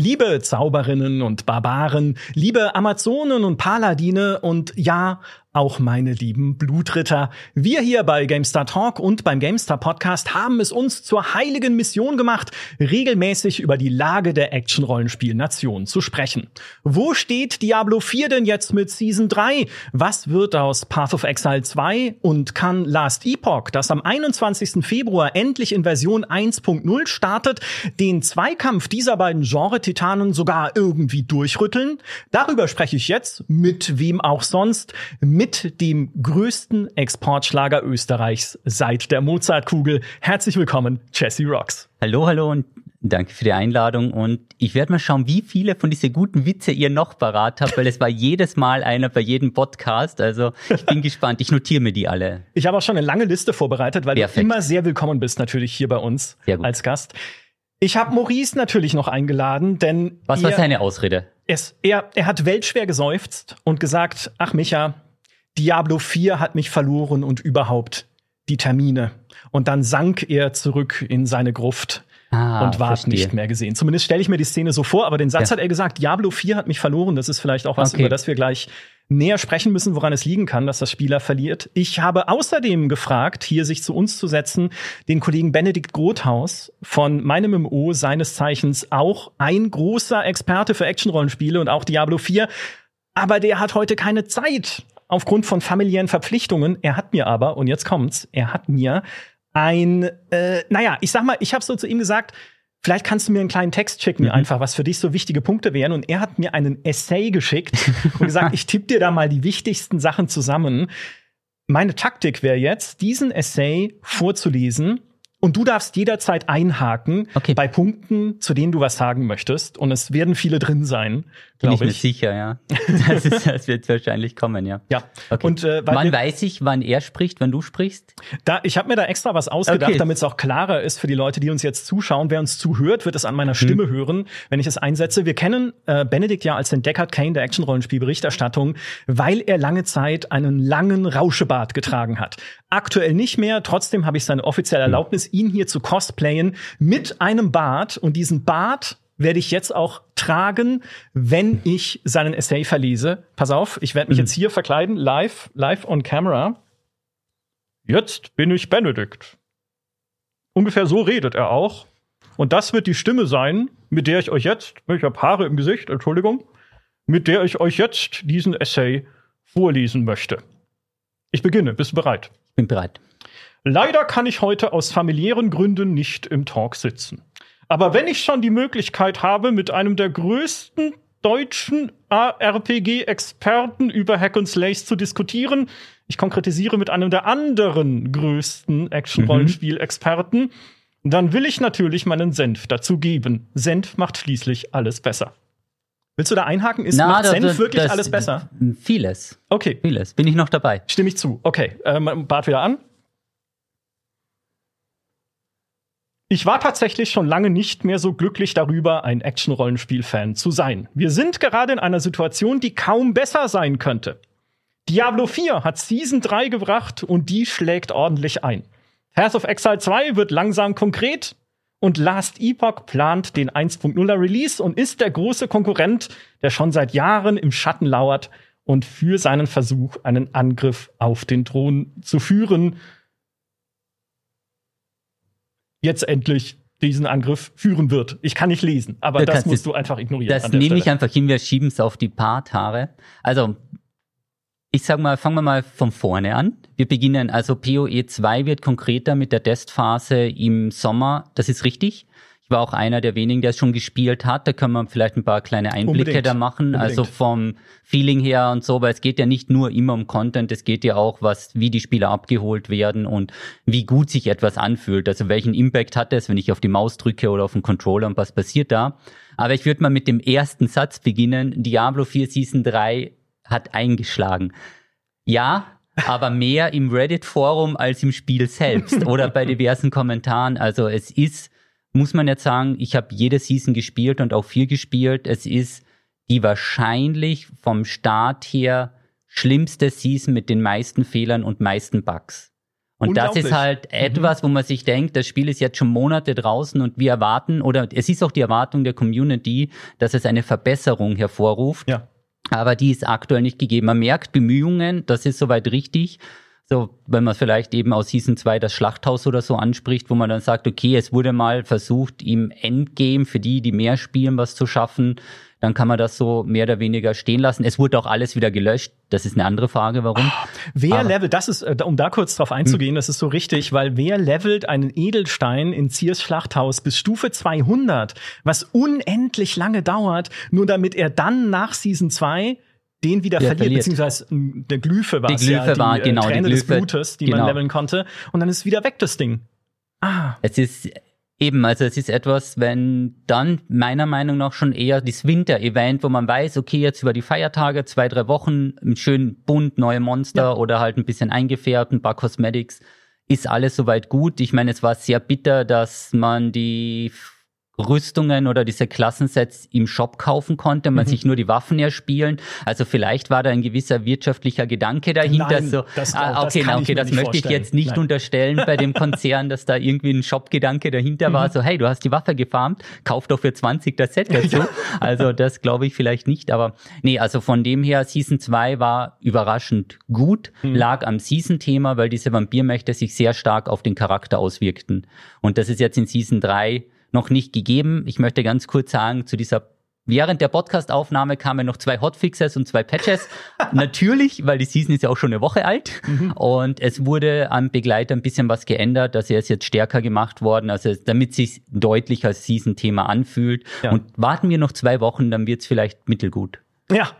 Liebe Zauberinnen und Barbaren, liebe Amazonen und Paladine und ja, auch meine lieben Blutritter. Wir hier bei GameStar Talk und beim GameStar Podcast haben es uns zur heiligen Mission gemacht, regelmäßig über die Lage der Action-Rollenspiel-Nation zu sprechen. Wo steht Diablo 4 denn jetzt mit Season 3? Was wird aus Path of Exile 2? Und kann Last Epoch, das am 21. Februar endlich in Version 1.0 startet, den Zweikampf dieser beiden Genre-Titanen sogar irgendwie durchrütteln? Darüber spreche ich jetzt mit wem auch sonst dem größten Exportschlager Österreichs seit der Mozartkugel. Herzlich willkommen, Jesse Rocks. Hallo, hallo und danke für die Einladung. Und ich werde mal schauen, wie viele von diesen guten Witze ihr noch parat habt, weil es war jedes Mal einer bei jedem Podcast. Also ich bin gespannt. Ich notiere mir die alle. Ich habe auch schon eine lange Liste vorbereitet, weil Perfekt. du immer sehr willkommen bist natürlich hier bei uns als Gast. Ich habe Maurice natürlich noch eingeladen, denn was war seine Ausrede? Es, er, er hat weltschwer geseufzt und gesagt, ach Micha, Diablo 4 hat mich verloren und überhaupt die Termine. Und dann sank er zurück in seine Gruft ah, und war nicht mehr gesehen. Zumindest stelle ich mir die Szene so vor, aber den Satz ja. hat er gesagt, Diablo 4 hat mich verloren. Das ist vielleicht auch was, okay. über das wir gleich näher sprechen müssen, woran es liegen kann, dass das Spieler verliert. Ich habe außerdem gefragt, hier sich zu uns zu setzen, den Kollegen Benedikt Grothaus von meinem MMO, seines Zeichens auch ein großer Experte für Actionrollenspiele und auch Diablo 4. Aber der hat heute keine Zeit aufgrund von familiären Verpflichtungen. Er hat mir aber, und jetzt kommt's, er hat mir ein, äh, naja, ich sag mal, ich habe so zu ihm gesagt, vielleicht kannst du mir einen kleinen Text schicken, mhm. einfach, was für dich so wichtige Punkte wären. Und er hat mir einen Essay geschickt und gesagt, ich tippe dir da mal die wichtigsten Sachen zusammen. Meine Taktik wäre jetzt, diesen Essay vorzulesen und du darfst jederzeit einhaken okay. bei Punkten, zu denen du was sagen möchtest. Und es werden viele drin sein, glaube ich. Bin ich mir sicher, ja. Das, ist, das, wird wahrscheinlich kommen, ja. Ja. Okay. Und äh, wann weiß ich, wann er spricht, wann du sprichst? Da, ich habe mir da extra was ausgedacht, okay. damit es auch klarer ist für die Leute, die uns jetzt zuschauen. Wer uns zuhört, wird es an meiner Stimme hm. hören, wenn ich es einsetze. Wir kennen äh, Benedikt ja als den Deckard Kane der Action-Rollenspiel-Berichterstattung, weil er lange Zeit einen langen Rauschebart getragen hat. Aktuell nicht mehr. Trotzdem habe ich seine offizielle hm. Ihn hier zu cosplayen mit einem Bart. Und diesen Bart werde ich jetzt auch tragen, wenn ich seinen Essay verlese. Pass auf, ich werde mich mhm. jetzt hier verkleiden, live, live on camera. Jetzt bin ich Benedikt. Ungefähr so redet er auch. Und das wird die Stimme sein, mit der ich euch jetzt, ich habe Haare im Gesicht, Entschuldigung, mit der ich euch jetzt diesen Essay vorlesen möchte. Ich beginne. Bist du bereit? Bin bereit. Leider kann ich heute aus familiären Gründen nicht im Talk sitzen. Aber wenn ich schon die Möglichkeit habe, mit einem der größten deutschen RPG-Experten über Hack and Slays zu diskutieren, ich konkretisiere mit einem der anderen größten Action-Rollenspiel-Experten, mhm. dann will ich natürlich meinen Senf dazu geben. Senf macht schließlich alles besser. Willst du da einhaken? Ist Na, macht Senf das, wirklich das, alles besser? Vieles. Okay. Vieles. Bin ich noch dabei. Stimme ich zu. Okay. Ähm, Bart wieder an. Ich war tatsächlich schon lange nicht mehr so glücklich darüber, ein Action-Rollenspiel-Fan zu sein. Wir sind gerade in einer Situation, die kaum besser sein könnte. Diablo 4 hat Season 3 gebracht und die schlägt ordentlich ein. Path of Exile 2 wird langsam konkret und Last Epoch plant den 1.0er Release und ist der große Konkurrent, der schon seit Jahren im Schatten lauert und für seinen Versuch, einen Angriff auf den Thron zu führen, jetzt endlich diesen Angriff führen wird. Ich kann nicht lesen, aber das musst du einfach ignorieren. Das nehme ich einfach hin, wir schieben es auf die Paartare. Also, ich sag mal, fangen wir mal von vorne an. Wir beginnen, also PoE 2 wird konkreter mit der Testphase im Sommer. Das ist richtig war auch einer der wenigen, der es schon gespielt hat. Da können wir vielleicht ein paar kleine Einblicke Unbedingt. da machen. Unbedingt. Also vom Feeling her und so, weil es geht ja nicht nur immer um Content, es geht ja auch, was, wie die Spieler abgeholt werden und wie gut sich etwas anfühlt. Also welchen Impact hat es, wenn ich auf die Maus drücke oder auf den Controller und was passiert da. Aber ich würde mal mit dem ersten Satz beginnen. Diablo 4 Season 3 hat eingeschlagen. Ja, aber mehr im Reddit-Forum als im Spiel selbst oder bei diversen Kommentaren. Also es ist muss man jetzt sagen, ich habe jede Season gespielt und auch viel gespielt. Es ist die wahrscheinlich vom Start her schlimmste Season mit den meisten Fehlern und meisten Bugs. Und das ist halt mhm. etwas, wo man sich denkt, das Spiel ist jetzt schon Monate draußen und wir erwarten, oder es ist auch die Erwartung der Community, dass es eine Verbesserung hervorruft. Ja. Aber die ist aktuell nicht gegeben. Man merkt Bemühungen, das ist soweit richtig. So, wenn man vielleicht eben aus Season 2 das Schlachthaus oder so anspricht, wo man dann sagt, okay, es wurde mal versucht, im Endgame für die, die mehr spielen, was zu schaffen dann kann man das so mehr oder weniger stehen lassen. Es wurde auch alles wieder gelöscht. Das ist eine andere Frage, warum. Oh, wer Aber, levelt, das ist, äh, um da kurz drauf einzugehen, hm. das ist so richtig, weil wer levelt einen Edelstein in Ziers Schlachthaus bis Stufe 200, was unendlich lange dauert, nur damit er dann nach Season 2 den wieder verliert, verliert, beziehungsweise der Glyphe war es ja, die war, äh, genau, Träne die Glyphe, des Blutes, die genau. man leveln konnte. Und dann ist wieder weg das Ding. Ah. Es ist Eben, also es ist etwas, wenn dann meiner Meinung nach schon eher das Winter-Event, wo man weiß, okay, jetzt über die Feiertage, zwei, drei Wochen, ein schön bunt, neue Monster ja. oder halt ein bisschen eingefärbt, ein paar Cosmetics, ist alles soweit gut. Ich meine, es war sehr bitter, dass man die Rüstungen oder diese Klassensets im Shop kaufen konnte, man mhm. sich nur die Waffen erspielen. Also vielleicht war da ein gewisser wirtschaftlicher Gedanke dahinter. Nein, so, das, ah, okay, das, okay, das möchte ich jetzt nicht Nein. unterstellen bei dem Konzern, dass da irgendwie ein Shop-Gedanke dahinter mhm. war. So, hey, du hast die Waffe gefarmt, kauf doch für 20 das Set dazu. Also das glaube ich vielleicht nicht. Aber nee, also von dem her, Season 2 war überraschend gut, mhm. lag am Season-Thema, weil diese Vampirmächte sich sehr stark auf den Charakter auswirkten. Und das ist jetzt in Season 3 noch nicht gegeben. Ich möchte ganz kurz sagen, zu dieser Während der Podcastaufnahme kamen noch zwei Hotfixes und zwei Patches. Natürlich, weil die Season ist ja auch schon eine Woche alt. Mhm. Und es wurde am Begleiter ein bisschen was geändert. Also er ist jetzt stärker gemacht worden, also damit sich deutlich als Season-Thema anfühlt. Ja. Und warten wir noch zwei Wochen, dann wird es vielleicht mittelgut. Ja,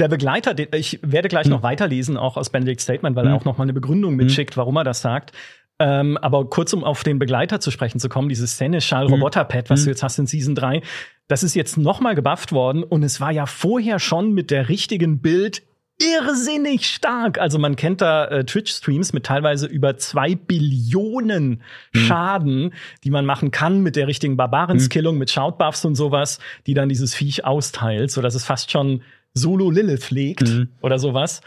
der Begleiter, ich werde gleich hm. noch weiterlesen, auch aus Benedicts Statement, weil hm. er auch noch mal eine Begründung mitschickt, warum er das sagt. Ähm, aber kurz, um auf den Begleiter zu sprechen zu kommen, dieses Seneschal mhm. Roboter Pad, was mhm. du jetzt hast in Season 3, das ist jetzt noch mal gebufft worden und es war ja vorher schon mit der richtigen Bild irrsinnig stark. Also man kennt da äh, Twitch-Streams mit teilweise über zwei Billionen mhm. Schaden, die man machen kann mit der richtigen Barbarenskillung, mhm. mit Shoutbuffs und sowas, die dann dieses Viech austeilt, so dass es fast schon Solo Lilith legt mhm. oder sowas.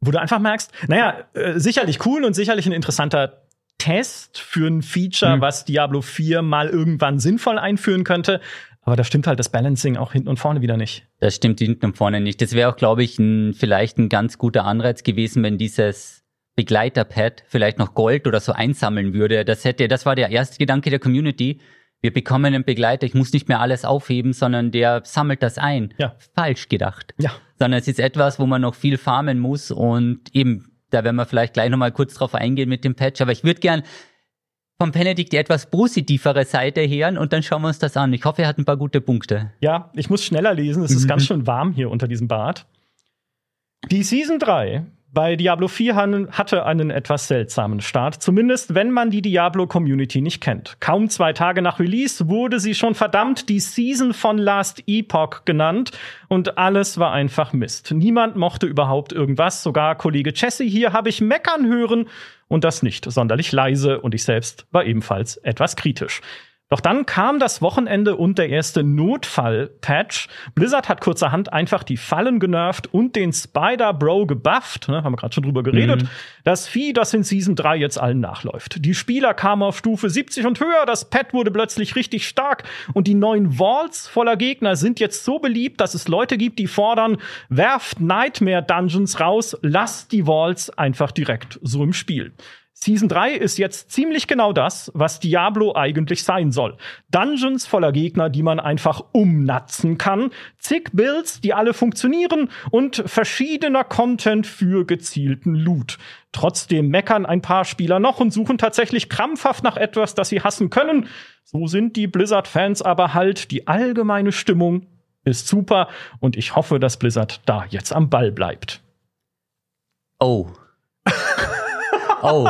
Wo du einfach merkst, naja, äh, sicherlich cool und sicherlich ein interessanter Test für ein Feature, mhm. was Diablo 4 mal irgendwann sinnvoll einführen könnte. Aber da stimmt halt das Balancing auch hinten und vorne wieder nicht. Das stimmt hinten und vorne nicht. Das wäre auch, glaube ich, ein, vielleicht ein ganz guter Anreiz gewesen, wenn dieses Begleiterpad vielleicht noch Gold oder so einsammeln würde. Das hätte, das war der erste Gedanke der Community. Wir bekommen einen Begleiter, ich muss nicht mehr alles aufheben, sondern der sammelt das ein. Ja. Falsch gedacht. Ja. Sondern es ist etwas, wo man noch viel farmen muss und eben da werden wir vielleicht gleich nochmal kurz drauf eingehen mit dem Patch. Aber ich würde gern vom Benedikt die etwas positivere Seite hören und dann schauen wir uns das an. Ich hoffe, er hat ein paar gute Punkte. Ja, ich muss schneller lesen. Es ist mhm. ganz schön warm hier unter diesem Bad. Die Season 3 bei Diablo 4 hatte einen etwas seltsamen Start, zumindest wenn man die Diablo-Community nicht kennt. Kaum zwei Tage nach Release wurde sie schon verdammt die Season von Last Epoch genannt und alles war einfach Mist. Niemand mochte überhaupt irgendwas, sogar Kollege Jesse hier habe ich meckern hören und das nicht sonderlich leise und ich selbst war ebenfalls etwas kritisch. Doch dann kam das Wochenende und der erste Notfall-Patch. Blizzard hat kurzerhand einfach die Fallen genervt und den Spider-Bro gebufft. Ne, haben wir gerade schon drüber geredet. Mhm. Das Vieh, das in Season 3 jetzt allen nachläuft. Die Spieler kamen auf Stufe 70 und höher. Das Pad wurde plötzlich richtig stark. Und die neuen Vaults voller Gegner sind jetzt so beliebt, dass es Leute gibt, die fordern, werft Nightmare Dungeons raus, lasst die Vaults einfach direkt so im Spiel. Season 3 ist jetzt ziemlich genau das, was Diablo eigentlich sein soll. Dungeons voller Gegner, die man einfach umnatzen kann, zig Builds, die alle funktionieren und verschiedener Content für gezielten Loot. Trotzdem meckern ein paar Spieler noch und suchen tatsächlich krampfhaft nach etwas, das sie hassen können. So sind die Blizzard-Fans aber halt. Die allgemeine Stimmung ist super und ich hoffe, dass Blizzard da jetzt am Ball bleibt. Oh. Oh.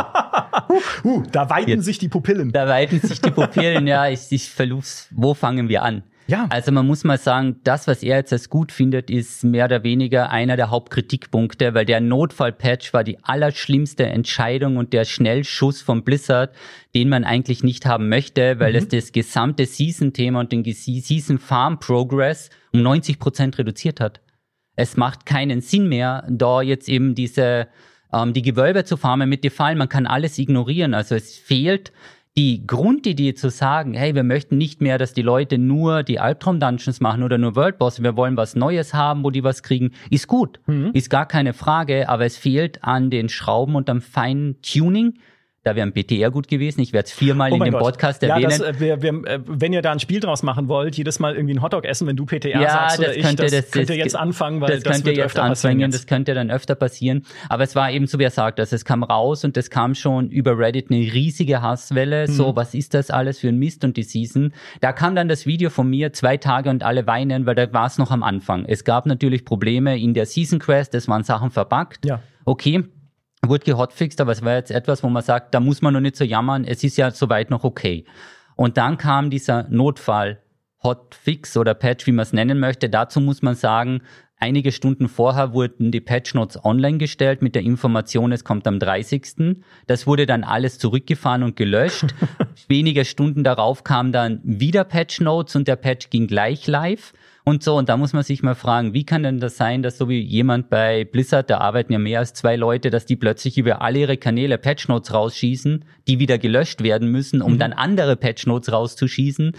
uh, da weiten Jetzt, sich die Pupillen. Da weiten sich die Pupillen, ja. Ich, ich verluf's. Wo fangen wir an? Ja. Also man muss mal sagen, das, was er jetzt als gut findet, ist mehr oder weniger einer der Hauptkritikpunkte, weil der Notfallpatch war die allerschlimmste Entscheidung und der Schnellschuss von Blizzard, den man eigentlich nicht haben möchte, weil mhm. es das gesamte Season-Thema und den Season Farm Progress um 90 Prozent reduziert hat. Es macht keinen Sinn mehr, da jetzt eben diese ähm, die Gewölbe zu farmen mit Defallen, man kann alles ignorieren. Also es fehlt die Grundidee zu sagen, hey, wir möchten nicht mehr, dass die Leute nur die Albtraum-Dungeons machen oder nur World Boss, wir wollen was Neues haben, wo die was kriegen, ist gut, mhm. ist gar keine Frage, aber es fehlt an den Schrauben und am feinen Tuning da wäre ein BTR gut gewesen. Ich werde es viermal oh in dem Gott. Podcast erwähnen. Ja, das, äh, wir, wir, äh, wenn ihr da ein Spiel draus machen wollt, jedes Mal irgendwie ein Hotdog essen, wenn du PTR ja, sagst oder ich, das, das könnt ihr jetzt anfangen, weil das, das könnt ihr jetzt anfangen, das könnte dann öfter passieren. Aber es war eben so, wie er sagt, also es kam raus und es kam schon über Reddit eine riesige Hasswelle. Mhm. So, was ist das alles für ein Mist und die Season? Da kam dann das Video von mir, zwei Tage und alle weinen, weil da war es noch am Anfang. Es gab natürlich Probleme in der Season Quest, es waren Sachen verbuggt. Ja. Okay, wurde gehotfixt, aber es war jetzt etwas, wo man sagt, da muss man noch nicht so jammern, es ist ja soweit noch okay. Und dann kam dieser Notfall Hotfix oder Patch, wie man es nennen möchte. Dazu muss man sagen, einige Stunden vorher wurden die Patch Notes online gestellt mit der Information, es kommt am 30. Das wurde dann alles zurückgefahren und gelöscht. Wenige Stunden darauf kam dann wieder Patch Notes und der Patch ging gleich live und so. Und da muss man sich mal fragen, wie kann denn das sein, dass so wie jemand bei Blizzard, da arbeiten ja mehr als zwei Leute, dass die plötzlich über alle ihre Kanäle Patch Notes rausschießen, die wieder gelöscht werden müssen, um mhm. dann andere Patch Notes rauszuschießen.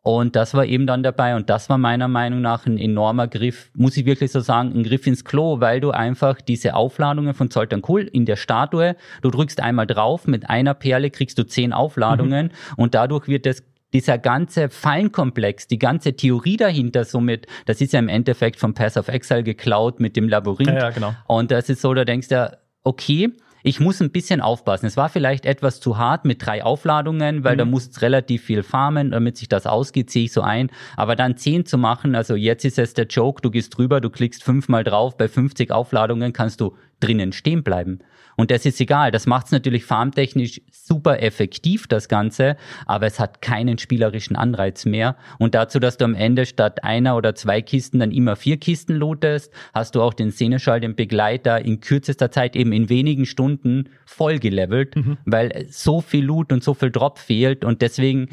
Und das war eben dann dabei und das war meiner Meinung nach ein enormer Griff, muss ich wirklich so sagen, ein Griff ins Klo, weil du einfach diese Aufladungen von Zoltan Kuhl in der Statue, du drückst einmal drauf, mit einer Perle kriegst du zehn Aufladungen mhm. und dadurch wird das dieser ganze Fallenkomplex, die ganze Theorie dahinter somit, das ist ja im Endeffekt vom Pass of Exile geklaut mit dem Labyrinth. Ja, ja, genau. Und das ist so, da denkst du, okay, ich muss ein bisschen aufpassen. Es war vielleicht etwas zu hart mit drei Aufladungen, weil mhm. da musst relativ viel farmen, damit sich das ausgeht, sehe ich so ein. Aber dann zehn zu machen, also jetzt ist es der Joke, du gehst drüber, du klickst fünfmal drauf, bei 50 Aufladungen kannst du drinnen stehen bleiben. Und das ist egal. Das macht es natürlich farmtechnisch super effektiv, das Ganze, aber es hat keinen spielerischen Anreiz mehr. Und dazu, dass du am Ende statt einer oder zwei Kisten dann immer vier Kisten lootest, hast du auch den Seneschall, den Begleiter, in kürzester Zeit eben in wenigen Stunden voll gelevelt, mhm. weil so viel Loot und so viel Drop fehlt. Und deswegen,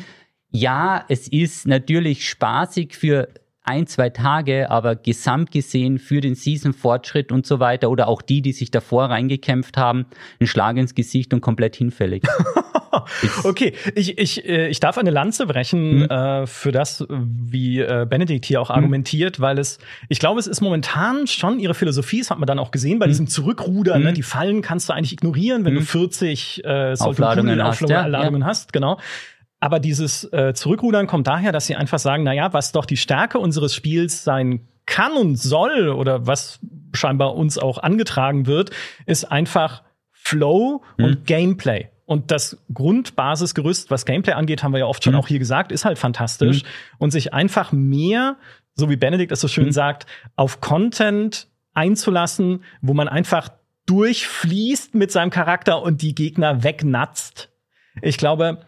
ja, es ist natürlich spaßig für ein, zwei Tage, aber gesamt gesehen für den Season-Fortschritt und so weiter oder auch die, die sich davor reingekämpft haben, ein Schlag ins Gesicht und komplett hinfällig. okay, ich, ich, äh, ich darf eine Lanze brechen mhm. äh, für das, wie äh, Benedikt hier auch mhm. argumentiert, weil es, ich glaube, es ist momentan schon ihre Philosophie, das hat man dann auch gesehen bei mhm. diesem Zurückrudern, ne? Mhm. die Fallen kannst du eigentlich ignorieren, wenn du 40 mhm. äh, Aufladungen, hast, Aufladungen ja. hast, genau. Aber dieses äh, Zurückrudern kommt daher, dass sie einfach sagen, na ja, was doch die Stärke unseres Spiels sein kann und soll oder was scheinbar uns auch angetragen wird, ist einfach Flow mhm. und Gameplay. Und das Grundbasisgerüst, was Gameplay angeht, haben wir ja oft schon mhm. auch hier gesagt, ist halt fantastisch. Mhm. Und sich einfach mehr, so wie Benedikt es so schön mhm. sagt, auf Content einzulassen, wo man einfach durchfließt mit seinem Charakter und die Gegner wegnatzt. Ich glaube,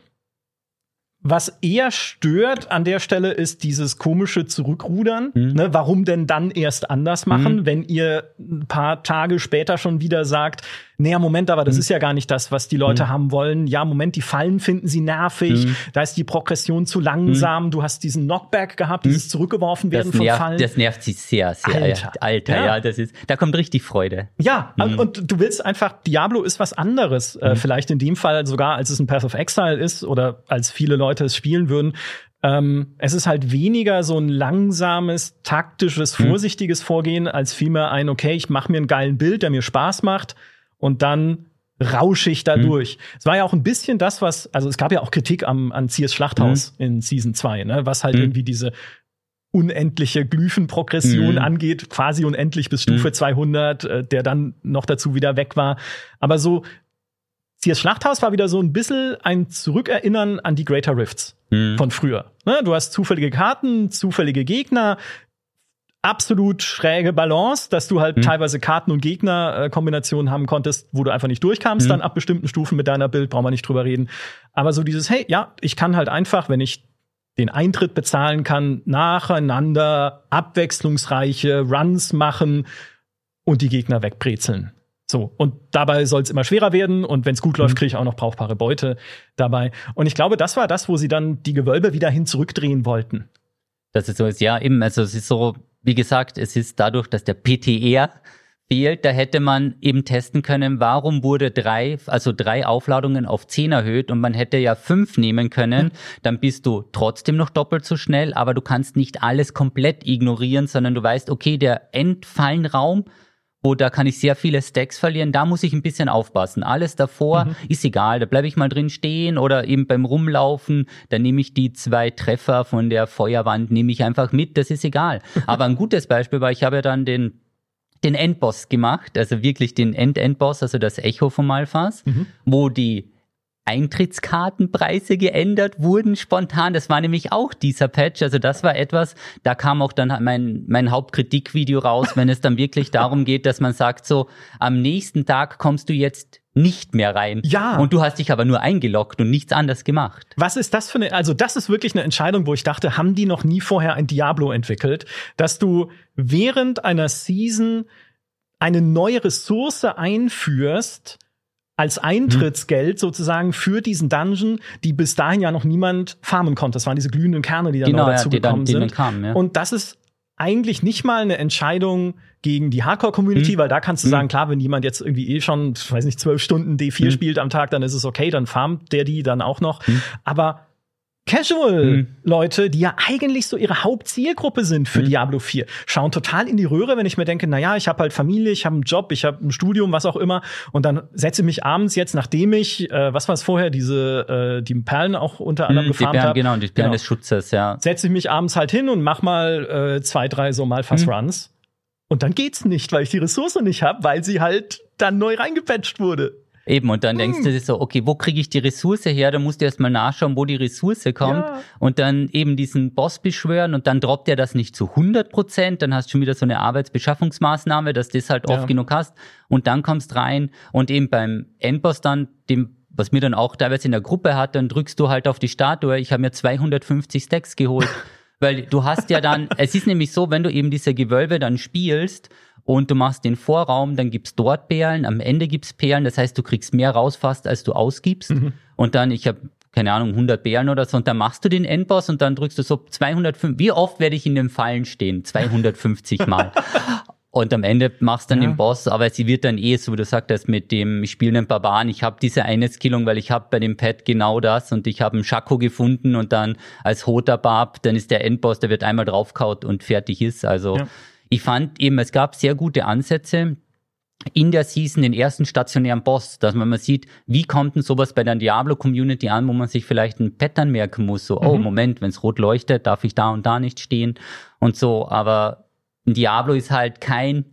was eher stört an der Stelle ist dieses komische Zurückrudern. Mhm. Ne, warum denn dann erst anders machen, mhm. wenn ihr ein paar Tage später schon wieder sagt, naja, Moment, aber das mhm. ist ja gar nicht das, was die Leute mhm. haben wollen. Ja, Moment, die Fallen finden sie nervig, mhm. da ist die Progression zu langsam, mhm. du hast diesen Knockback gehabt, dieses mhm. zurückgeworfen werden das nervt, von Fallen. Das nervt sie sehr, sehr. Alter, Alter ja. ja. das ist, da kommt richtig Freude. Ja, mhm. und du willst einfach, Diablo ist was anderes, äh, vielleicht in dem Fall sogar, als es ein Path of Exile ist oder als viele Leute es spielen würden, ähm, es ist halt weniger so ein langsames, taktisches, vorsichtiges Vorgehen, als vielmehr ein, okay, ich mache mir einen geilen Bild, der mir Spaß macht und dann rausche ich da mhm. durch. Es war ja auch ein bisschen das, was, also es gab ja auch Kritik am, an Sears Schlachthaus mhm. in Season 2, ne, was halt mhm. irgendwie diese unendliche Glyphenprogression mhm. angeht, quasi unendlich bis Stufe 200, mhm. äh, der dann noch dazu wieder weg war. Aber so, Sears Schlachthaus war wieder so ein bisschen ein Zurückerinnern an die Greater Rifts von früher. Ne, du hast zufällige Karten, zufällige Gegner, absolut schräge Balance, dass du halt mhm. teilweise Karten- und Gegner-Kombinationen haben konntest, wo du einfach nicht durchkamst, mhm. dann ab bestimmten Stufen mit deiner Bild, brauchen wir nicht drüber reden. Aber so dieses, hey, ja, ich kann halt einfach, wenn ich den Eintritt bezahlen kann, nacheinander abwechslungsreiche Runs machen und die Gegner wegbrezeln. So, und dabei soll es immer schwerer werden und wenn es gut läuft, mhm. kriege ich auch noch brauchbare Beute dabei. Und ich glaube, das war das, wo sie dann die Gewölbe wieder hin zurückdrehen wollten. Das ist so ist, ja, eben, also es ist so, wie gesagt, es ist dadurch, dass der PTR fehlt, da hätte man eben testen können, warum wurde drei, also drei Aufladungen auf zehn erhöht und man hätte ja fünf nehmen können, dann bist du trotzdem noch doppelt so schnell, aber du kannst nicht alles komplett ignorieren, sondern du weißt, okay, der Endfallenraum, wo da kann ich sehr viele Stacks verlieren, da muss ich ein bisschen aufpassen. Alles davor mhm. ist egal, da bleibe ich mal drin stehen oder eben beim Rumlaufen, da nehme ich die zwei Treffer von der Feuerwand, nehme ich einfach mit, das ist egal. Aber ein gutes Beispiel war, ich habe ja dann den den Endboss gemacht, also wirklich den End-Endboss, also das Echo vom Malphas, mhm. wo die Eintrittskartenpreise geändert wurden spontan. Das war nämlich auch dieser Patch. Also das war etwas, da kam auch dann mein, mein Hauptkritikvideo raus, wenn es dann wirklich darum geht, dass man sagt, so am nächsten Tag kommst du jetzt nicht mehr rein. Ja. Und du hast dich aber nur eingeloggt und nichts anderes gemacht. Was ist das für eine, also das ist wirklich eine Entscheidung, wo ich dachte, haben die noch nie vorher ein Diablo entwickelt, dass du während einer Season eine neue Ressource einführst, als Eintrittsgeld sozusagen für diesen Dungeon, die bis dahin ja noch niemand farmen konnte. Das waren diese glühenden Kerne, die dann genau, noch dazu ja, gekommen dann, sind. Kamen, ja. Und das ist eigentlich nicht mal eine Entscheidung gegen die Hardcore-Community, mhm. weil da kannst du mhm. sagen, klar, wenn jemand jetzt irgendwie eh schon, weiß nicht, zwölf Stunden D4 mhm. spielt am Tag, dann ist es okay, dann farmt der die dann auch noch. Mhm. Aber Casual-Leute, hm. die ja eigentlich so ihre Hauptzielgruppe sind für hm. Diablo 4, schauen total in die Röhre, wenn ich mir denke, na ja, ich habe halt Familie, ich habe einen Job, ich habe ein Studium, was auch immer, und dann setze ich mich abends jetzt, nachdem ich, äh, was war es vorher, diese äh, die Perlen auch unter anderem hm, gefarmt habe, genau, die Perlen genau. des Schutzes, ja, setze ich mich abends halt hin und mach mal äh, zwei, drei so mal Fast hm. Runs, und dann geht's nicht, weil ich die Ressource nicht habe, weil sie halt dann neu reingepatcht wurde. Eben, und dann denkst du hm. dir so, okay, wo kriege ich die Ressource her? Da musst du erstmal nachschauen, wo die Ressource kommt ja. und dann eben diesen Boss beschwören und dann droppt er das nicht zu 100 Prozent, dann hast du schon wieder so eine Arbeitsbeschaffungsmaßnahme, dass du das halt oft ja. genug hast und dann kommst rein und eben beim Endboss dann, dem was mir dann auch teilweise in der Gruppe hat, dann drückst du halt auf die Statue, ich habe mir 250 Stacks geholt. Weil du hast ja dann, es ist nämlich so, wenn du eben diese Gewölbe dann spielst und du machst den Vorraum, dann gibt's dort Perlen, am Ende gibt's Perlen, das heißt, du kriegst mehr raus fast, als du ausgibst. Mhm. Und dann, ich habe keine Ahnung, 100 Bären oder so, und dann machst du den Endboss und dann drückst du so 205, wie oft werde ich in den Fallen stehen? 250 Mal. und am Ende machst du dann ja. den Boss, aber sie wird dann eh, so wie du sagtest, mit dem, ich spiele einen Barbaren, ich habe diese eine Skillung, weil ich habe bei dem Pad genau das und ich habe einen Schako gefunden und dann als Hoter Barb, dann ist der Endboss, der wird einmal draufkaut und fertig ist, also ja ich fand eben, es gab sehr gute Ansätze in der Season den ersten stationären Boss, dass man mal sieht, wie kommt denn sowas bei der Diablo-Community an, wo man sich vielleicht ein Pattern merken muss, so, oh, mhm. oh Moment, wenn es rot leuchtet, darf ich da und da nicht stehen und so, aber ein Diablo ist halt kein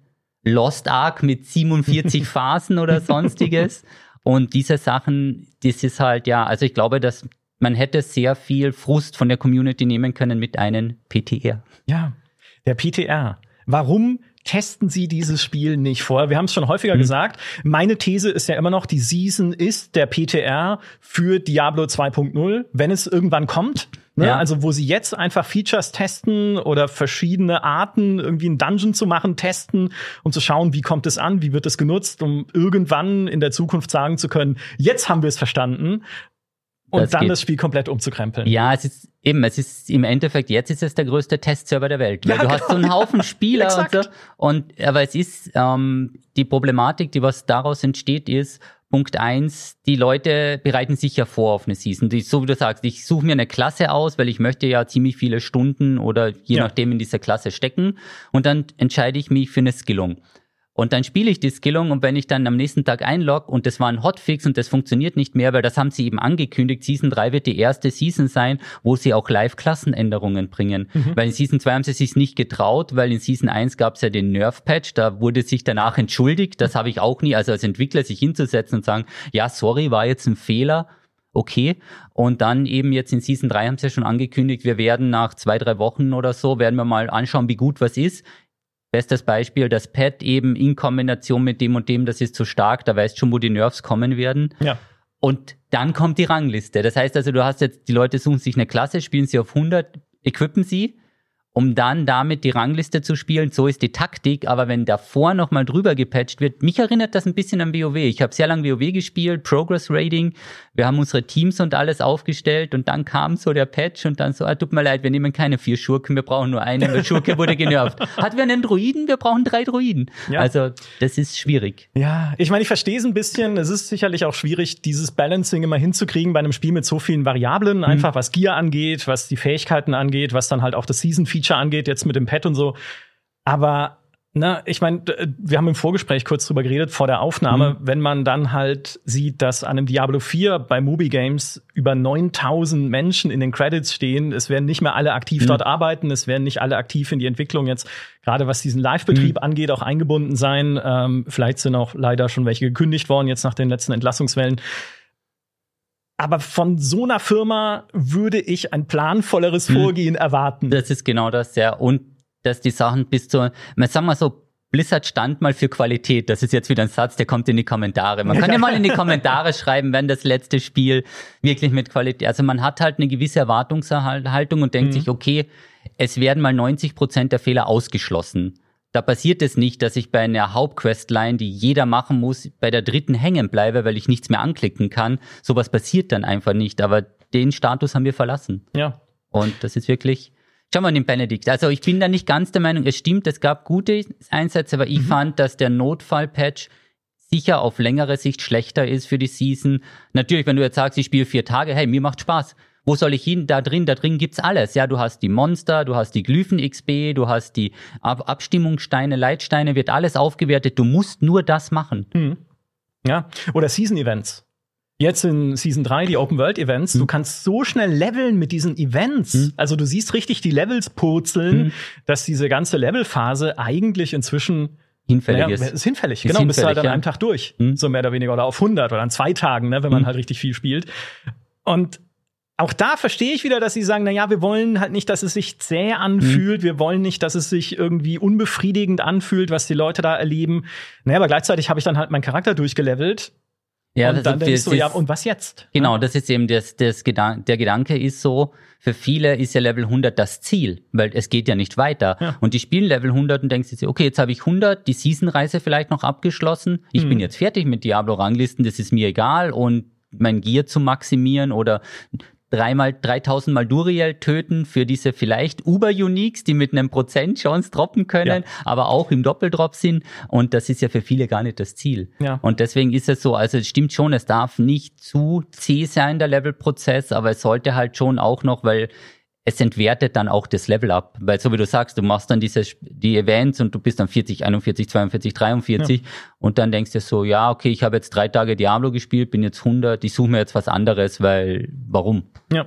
Lost Ark mit 47 Phasen oder sonstiges und diese Sachen, das ist halt, ja, also ich glaube, dass man hätte sehr viel Frust von der Community nehmen können mit einem PTR. Ja, der PTR. Warum testen Sie dieses Spiel nicht vor? Wir haben es schon häufiger mhm. gesagt. Meine These ist ja immer noch, die Season ist der PTR für Diablo 2.0, wenn es irgendwann kommt. Ne? Ja. Also wo sie jetzt einfach Features testen oder verschiedene Arten, irgendwie einen Dungeon zu machen, testen, um zu schauen, wie kommt es an, wie wird es genutzt, um irgendwann in der Zukunft sagen zu können, jetzt haben wir es verstanden und das dann geht. das Spiel komplett umzukrempeln. Ja, es ist eben, es ist im Endeffekt, jetzt ist es der größte Testserver der Welt. Weil ja, du genau. hast so einen Haufen Spieler und so. Und, aber es ist, ähm, die Problematik, die was daraus entsteht, ist, Punkt eins, die Leute bereiten sich ja vor auf eine Season. Die, so wie du sagst, ich suche mir eine Klasse aus, weil ich möchte ja ziemlich viele Stunden oder je ja. nachdem in dieser Klasse stecken. Und dann entscheide ich mich für eine Skillung. Und dann spiele ich die Skillung und wenn ich dann am nächsten Tag einlogge und das war ein Hotfix und das funktioniert nicht mehr, weil das haben sie eben angekündigt, Season 3 wird die erste Season sein, wo sie auch Live-Klassenänderungen bringen. Mhm. Weil in Season 2 haben sie sich nicht getraut, weil in Season 1 gab es ja den Nerf-Patch, da wurde sich danach entschuldigt, das habe ich auch nie, also als Entwickler sich hinzusetzen und sagen, ja, sorry, war jetzt ein Fehler, okay. Und dann eben jetzt in Season 3 haben sie ja schon angekündigt, wir werden nach zwei, drei Wochen oder so, werden wir mal anschauen, wie gut was ist. Bestes Beispiel, das Pad eben in Kombination mit dem und dem, das ist zu stark, da weißt schon, wo die Nerves kommen werden. Ja. Und dann kommt die Rangliste. Das heißt also, du hast jetzt, die Leute suchen sich eine Klasse, spielen sie auf 100, equippen sie um dann damit die Rangliste zu spielen. So ist die Taktik, aber wenn davor nochmal drüber gepatcht wird, mich erinnert das ein bisschen an WoW. Ich habe sehr lange WoW gespielt, Progress Rating, wir haben unsere Teams und alles aufgestellt und dann kam so der Patch und dann so, ah, tut mir leid, wir nehmen keine vier Schurken, wir brauchen nur eine, weil Schurke wurde genervt. Hat wir einen Druiden, wir brauchen drei Druiden. Ja. Also das ist schwierig. Ja, ich meine, ich verstehe es ein bisschen. Es ist sicherlich auch schwierig, dieses Balancing immer hinzukriegen bei einem Spiel mit so vielen Variablen, mhm. einfach was Gear angeht, was die Fähigkeiten angeht, was dann halt auch das Season-Feature Feature angeht, jetzt mit dem Pad und so. Aber na, ich meine, wir haben im Vorgespräch kurz drüber geredet vor der Aufnahme, mhm. wenn man dann halt sieht, dass an einem Diablo 4 bei Movie Games über 9000 Menschen in den Credits stehen, es werden nicht mehr alle aktiv mhm. dort arbeiten, es werden nicht alle aktiv in die Entwicklung jetzt, gerade was diesen Live-Betrieb mhm. angeht, auch eingebunden sein. Ähm, vielleicht sind auch leider schon welche gekündigt worden, jetzt nach den letzten Entlassungswellen. Aber von so einer Firma würde ich ein planvolleres hm. Vorgehen erwarten. Das ist genau das, ja. Und dass die Sachen bis zu, man sagen mal so, Blizzard stand mal für Qualität. Das ist jetzt wieder ein Satz, der kommt in die Kommentare. Man kann ja mal in die Kommentare schreiben, wenn das letzte Spiel wirklich mit Qualität, also man hat halt eine gewisse Erwartungshaltung und denkt mhm. sich, okay, es werden mal 90 Prozent der Fehler ausgeschlossen. Da passiert es nicht, dass ich bei einer Hauptquestline, die jeder machen muss, bei der dritten hängen bleibe, weil ich nichts mehr anklicken kann. Sowas passiert dann einfach nicht. Aber den Status haben wir verlassen. Ja. Und das ist wirklich. Schau mal den Benedikt. Also ich bin da nicht ganz der Meinung, es stimmt, es gab gute Einsätze, aber ich mhm. fand, dass der Notfallpatch sicher auf längere Sicht schlechter ist für die Season. Natürlich, wenn du jetzt sagst, ich spiele vier Tage, hey, mir macht Spaß wo soll ich hin? Da drin, da drin gibt's alles. Ja, du hast die Monster, du hast die Glyphen XB, du hast die Ab Abstimmungssteine, Leitsteine, wird alles aufgewertet. Du musst nur das machen. Mhm. Ja, oder Season Events. Jetzt in Season 3, die Open World Events, mhm. du kannst so schnell leveln mit diesen Events. Mhm. Also du siehst richtig die Levels purzeln, mhm. dass diese ganze Levelphase eigentlich inzwischen hinfällig naja, ist. ist hinfällig, ist genau, hinfällig, bist du halt an ja. einem Tag durch, mhm. so mehr oder weniger, oder auf 100 oder an zwei Tagen, ne, wenn man mhm. halt richtig viel spielt. Und auch da verstehe ich wieder, dass sie sagen, na ja, wir wollen halt nicht, dass es sich zäh anfühlt, mhm. wir wollen nicht, dass es sich irgendwie unbefriedigend anfühlt, was die Leute da erleben. Naja, aber gleichzeitig habe ich dann halt meinen Charakter durchgelevelt. Ja, und dann denkst du, ja, und was jetzt? Genau, das ist eben das, das Gedan der Gedanke ist so, für viele ist ja Level 100 das Ziel, weil es geht ja nicht weiter. Ja. Und die spielen Level 100 und denken sich, okay, jetzt habe ich 100, die Season-Reise vielleicht noch abgeschlossen, ich mhm. bin jetzt fertig mit Diablo-Ranglisten, das ist mir egal und mein Gear zu maximieren oder dreimal, 3000 Mal Duriel töten für diese vielleicht Uber-Uniques, die mit einem Prozent Chance droppen können, ja. aber auch im Doppeldrop sind. Und das ist ja für viele gar nicht das Ziel. Ja. Und deswegen ist es so, also es stimmt schon, es darf nicht zu zäh sein, der Levelprozess, aber es sollte halt schon auch noch, weil es entwertet dann auch das Level up, weil so wie du sagst, du machst dann diese die Events und du bist dann 40, 41, 42, 43 ja. und dann denkst du so, ja, okay, ich habe jetzt drei Tage Diablo gespielt, bin jetzt 100, ich suche mir jetzt was anderes, weil warum? Ja.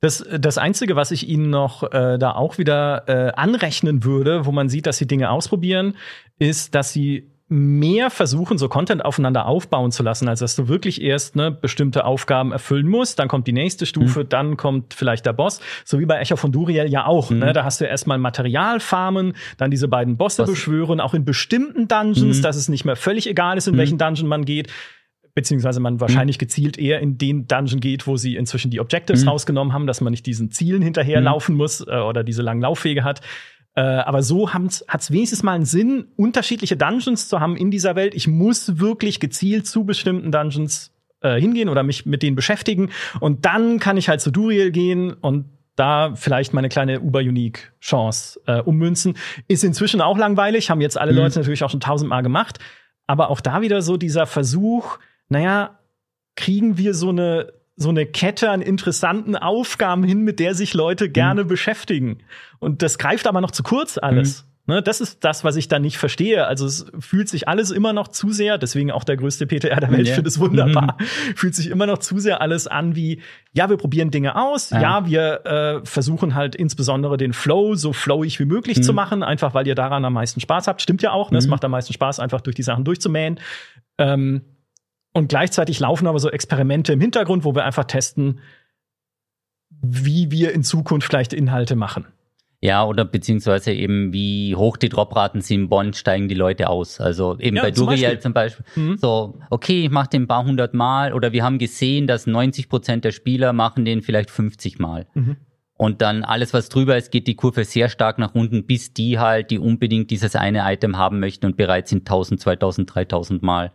Das, das Einzige, was ich Ihnen noch äh, da auch wieder äh, anrechnen würde, wo man sieht, dass Sie Dinge ausprobieren, ist, dass Sie mehr versuchen, so Content aufeinander aufbauen zu lassen, als dass du wirklich erst ne, bestimmte Aufgaben erfüllen musst. Dann kommt die nächste Stufe, mhm. dann kommt vielleicht der Boss. So wie bei Echo von Duriel ja auch. Ne? Mhm. Ne? Da hast du erstmal Material farmen, dann diese beiden Bosse Was? beschwören, auch in bestimmten Dungeons, mhm. dass es nicht mehr völlig egal ist, in mhm. welchen Dungeon man geht beziehungsweise man wahrscheinlich mhm. gezielt eher in den Dungeon geht, wo sie inzwischen die Objectives mhm. rausgenommen haben, dass man nicht diesen Zielen hinterherlaufen mhm. muss äh, oder diese langen Lauffege hat. Äh, aber so hat es wenigstens mal einen Sinn, unterschiedliche Dungeons zu haben in dieser Welt. Ich muss wirklich gezielt zu bestimmten Dungeons äh, hingehen oder mich mit denen beschäftigen. Und dann kann ich halt zu Duriel gehen und da vielleicht meine kleine Uber-Unique-Chance äh, ummünzen. Ist inzwischen auch langweilig, haben jetzt alle mhm. Leute natürlich auch schon tausendmal gemacht. Aber auch da wieder so dieser Versuch, naja, kriegen wir so eine so eine Kette an interessanten Aufgaben hin, mit der sich Leute gerne mhm. beschäftigen. Und das greift aber noch zu kurz alles. Mhm. Ne, das ist das, was ich da nicht verstehe. Also es fühlt sich alles immer noch zu sehr, deswegen auch der größte PTR der Welt, ja. finde es wunderbar, mhm. fühlt sich immer noch zu sehr alles an wie, ja, wir probieren Dinge aus, ja, ja wir äh, versuchen halt insbesondere den Flow so flowig wie möglich mhm. zu machen, einfach weil ihr daran am meisten Spaß habt. Stimmt ja auch, ne? es mhm. macht am meisten Spaß, einfach durch die Sachen durchzumähen. Ähm, und gleichzeitig laufen aber so Experimente im Hintergrund, wo wir einfach testen, wie wir in Zukunft vielleicht Inhalte machen. Ja, oder beziehungsweise eben, wie hoch die Dropraten sind in Bonn, steigen die Leute aus. Also eben ja, bei zum Duriel zum Beispiel. Mhm. So, okay, ich mache den ein paar hundert Mal oder wir haben gesehen, dass 90 Prozent der Spieler machen den vielleicht 50 Mal. Mhm. Und dann alles, was drüber ist, geht die Kurve sehr stark nach unten, bis die halt, die unbedingt dieses eine Item haben möchten und bereit sind, 1000, 2000, 3000 Mal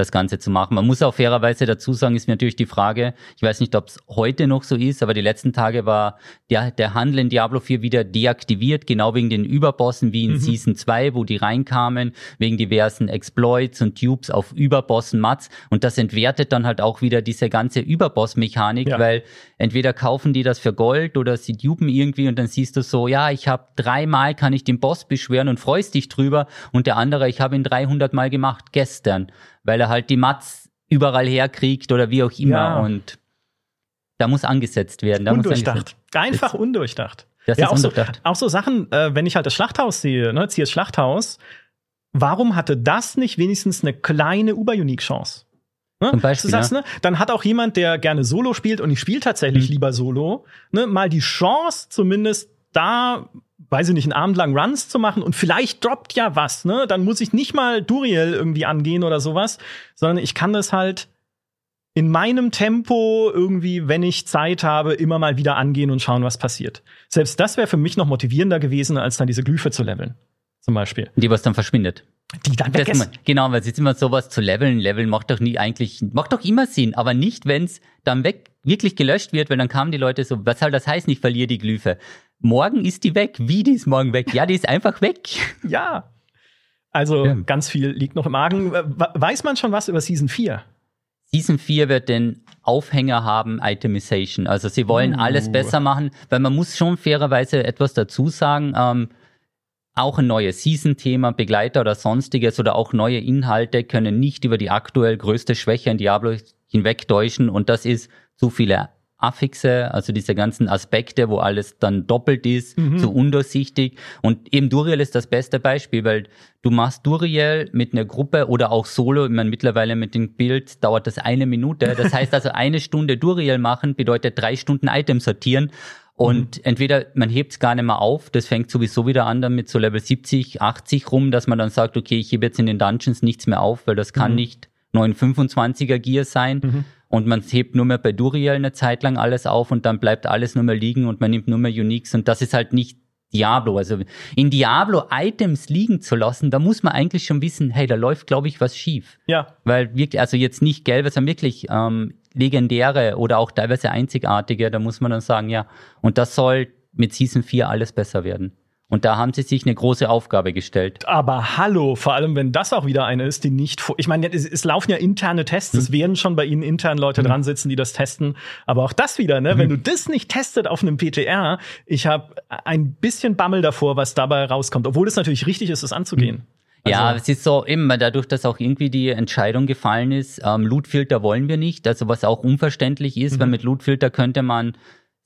das Ganze zu machen. Man muss auch fairerweise dazu sagen, ist natürlich die Frage, ich weiß nicht, ob es heute noch so ist, aber die letzten Tage war der, der Handel in Diablo 4 wieder deaktiviert, genau wegen den Überbossen wie in mhm. Season 2, wo die reinkamen, wegen diversen Exploits und Tubes auf Überbossen Mats. Und das entwertet dann halt auch wieder diese ganze Überboss-Mechanik, ja. weil entweder kaufen die das für Gold oder sie dupen irgendwie und dann siehst du so, ja, ich habe dreimal kann ich den Boss beschweren und freust dich drüber und der andere, ich habe ihn 300 Mal gemacht gestern weil er halt die Mats überall herkriegt oder wie auch immer. Ja. Und da muss angesetzt werden. Da undurchdacht. Einfach Jetzt, undurchdacht. Das ja, ist auch, undurchdacht. So, auch so Sachen, äh, wenn ich halt das Schlachthaus sehe, ne, ziehe das Schlachthaus, warum hatte das nicht wenigstens eine kleine Uber-Unique-Chance? Ne? Zum Beispiel, sagst, ne? Dann hat auch jemand, der gerne Solo spielt und ich spiele tatsächlich mhm. lieber Solo, ne, mal die Chance, zumindest da weiß ich nicht, einen Abend lang Runs zu machen und vielleicht droppt ja was, ne? Dann muss ich nicht mal Duriel irgendwie angehen oder sowas, sondern ich kann das halt in meinem Tempo irgendwie, wenn ich Zeit habe, immer mal wieder angehen und schauen, was passiert. Selbst das wäre für mich noch motivierender gewesen, als dann diese Glyphe zu leveln. Zum Beispiel. Die, was dann verschwindet. Die dann weg ist. Genau, weil es ist immer sowas zu leveln. Leveln macht doch nie eigentlich, macht doch immer Sinn, aber nicht, wenn es dann weg wirklich gelöscht wird, weil dann kamen die Leute so, was soll das heißen, ich verliere die Glyphe morgen ist die weg. Wie die ist morgen weg? Ja, die ist einfach weg. Ja. Also ja. ganz viel liegt noch im Argen. Weiß man schon was über Season 4? Season 4 wird den Aufhänger haben, Itemization. Also sie wollen uh. alles besser machen, weil man muss schon fairerweise etwas dazu sagen. Ähm, auch ein neues Season-Thema, Begleiter oder sonstiges oder auch neue Inhalte können nicht über die aktuell größte Schwäche in Diablo hinwegtäuschen und das ist zu viele Affixe, also diese ganzen Aspekte, wo alles dann doppelt ist, mhm. so undurchsichtig. Und eben Duriel ist das beste Beispiel, weil du machst Duriel mit einer Gruppe oder auch Solo, ich meine, mittlerweile mit dem Bild dauert das eine Minute. Das heißt also, eine Stunde Duriel machen bedeutet drei Stunden Items sortieren. Und mhm. entweder man hebt es gar nicht mehr auf, das fängt sowieso wieder an dann mit so Level 70, 80 rum, dass man dann sagt, okay, ich hebe jetzt in den Dungeons nichts mehr auf, weil das kann mhm. nicht 925er Gear sein. Und man hebt nur mehr bei Duriel eine Zeit lang alles auf und dann bleibt alles nur mehr liegen und man nimmt nur mehr Uniques und das ist halt nicht Diablo. Also in Diablo Items liegen zu lassen, da muss man eigentlich schon wissen, hey, da läuft, glaube ich, was schief. Ja. Weil wirklich, also jetzt nicht gelbe, sondern wirklich ähm, legendäre oder auch teilweise einzigartige, da muss man dann sagen, ja, und das soll mit Season 4 alles besser werden. Und da haben sie sich eine große Aufgabe gestellt. Aber hallo, vor allem wenn das auch wieder eine ist, die nicht vor. Ich meine, es, es, laufen ja interne Tests, hm. es werden schon bei ihnen intern Leute hm. dran sitzen, die das testen. Aber auch das wieder, ne? Hm. Wenn du das nicht testet auf einem PTR, ich habe ein bisschen Bammel davor, was dabei rauskommt, obwohl es natürlich richtig ist, es anzugehen. Hm. Also ja, es ist so immer dadurch, dass auch irgendwie die Entscheidung gefallen ist, ähm, Lootfilter wollen wir nicht, also was auch unverständlich ist, mhm. weil mit Lootfilter könnte man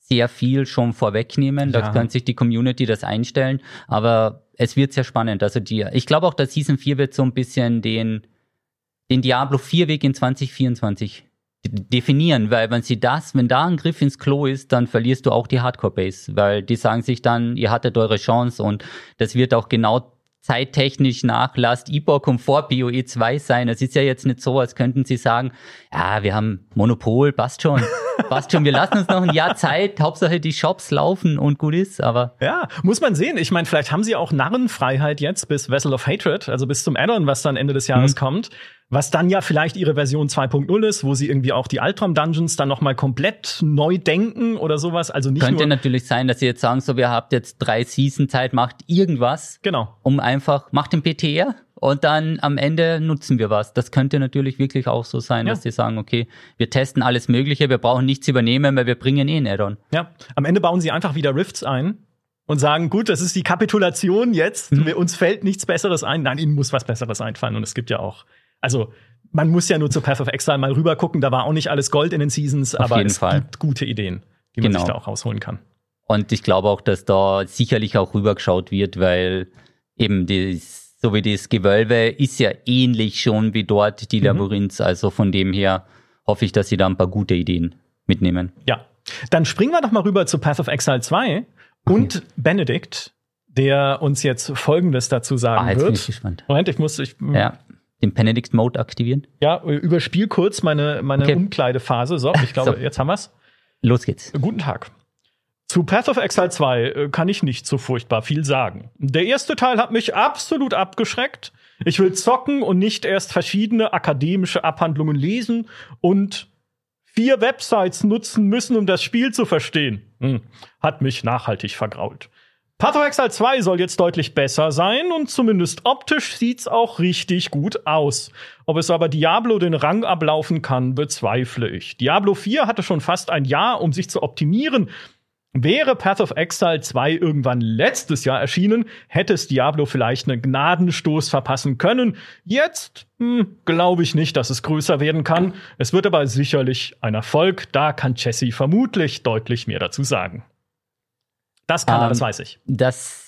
sehr viel schon vorwegnehmen. Ja. Da kann sich die Community das einstellen. Aber es wird sehr spannend. Also die, ich glaube auch, dass Season 4 wird so ein bisschen den, den Diablo 4 Weg in 2024 definieren, weil wenn sie das, wenn da ein Griff ins Klo ist, dann verlierst du auch die Hardcore-Base, weil die sagen sich dann, ihr hattet eure Chance und das wird auch genau zeittechnisch nach Last Epoch und vor PoE 2 sein. Es ist ja jetzt nicht so, als könnten sie sagen, ja, wir haben Monopol, passt schon. passt schon, wir lassen uns noch ein Jahr Zeit, Hauptsache die Shops laufen und gut ist, aber. Ja, muss man sehen. Ich meine, vielleicht haben sie auch Narrenfreiheit jetzt bis Vessel of Hatred, also bis zum Addon, was dann Ende des Jahres mhm. kommt. Was dann ja vielleicht ihre Version 2.0 ist, wo sie irgendwie auch die Altrom Dungeons dann noch mal komplett neu denken oder sowas. Also nicht Könnte natürlich sein, dass sie jetzt sagen, so, wir habt jetzt drei Season Zeit, macht irgendwas. Genau. Um einfach, macht den PTR und dann am Ende nutzen wir was. Das könnte natürlich wirklich auch so sein, ja. dass sie sagen, okay, wir testen alles Mögliche, wir brauchen nichts übernehmen, weil wir bringen eh ein Add-on. Ja, am Ende bauen sie einfach wieder Rifts ein und sagen, gut, das ist die Kapitulation jetzt, mhm. uns fällt nichts Besseres ein. Nein, ihnen muss was Besseres einfallen und es gibt ja auch also man muss ja nur zu Path of Exile mal rüber gucken, da war auch nicht alles Gold in den Seasons, Auf aber es Fall. gibt gute Ideen, die man genau. sich da auch rausholen kann. Und ich glaube auch, dass da sicherlich auch rübergeschaut wird, weil eben die, so wie das Gewölbe ist ja ähnlich schon wie dort die mhm. Labyrinths. Also von dem her hoffe ich, dass sie da ein paar gute Ideen mitnehmen. Ja. Dann springen wir doch mal rüber zu Path of Exile 2 und okay. Benedikt, der uns jetzt Folgendes dazu sagen ah, jetzt wird. Bin ich gespannt. Moment, ich muss, ich, ja den Benedict Mode aktivieren? Ja, überspiel kurz meine, meine okay. Umkleidephase. So, ich glaube, so. jetzt haben wir's. Los geht's. Guten Tag. Zu Path of Exile 2 äh, kann ich nicht so furchtbar viel sagen. Der erste Teil hat mich absolut abgeschreckt. Ich will zocken und nicht erst verschiedene akademische Abhandlungen lesen und vier Websites nutzen müssen, um das Spiel zu verstehen. Hm. Hat mich nachhaltig vergrault. Path of Exile 2 soll jetzt deutlich besser sein und zumindest optisch sieht's auch richtig gut aus. Ob es aber Diablo den Rang ablaufen kann, bezweifle ich. Diablo 4 hatte schon fast ein Jahr, um sich zu optimieren. Wäre Path of Exile 2 irgendwann letztes Jahr erschienen, hätte es Diablo vielleicht einen Gnadenstoß verpassen können. Jetzt hm, glaube ich nicht, dass es größer werden kann. Es wird aber sicherlich ein Erfolg. Da kann Jesse vermutlich deutlich mehr dazu sagen. Das kann er, das Ähm, weiß ich. Das,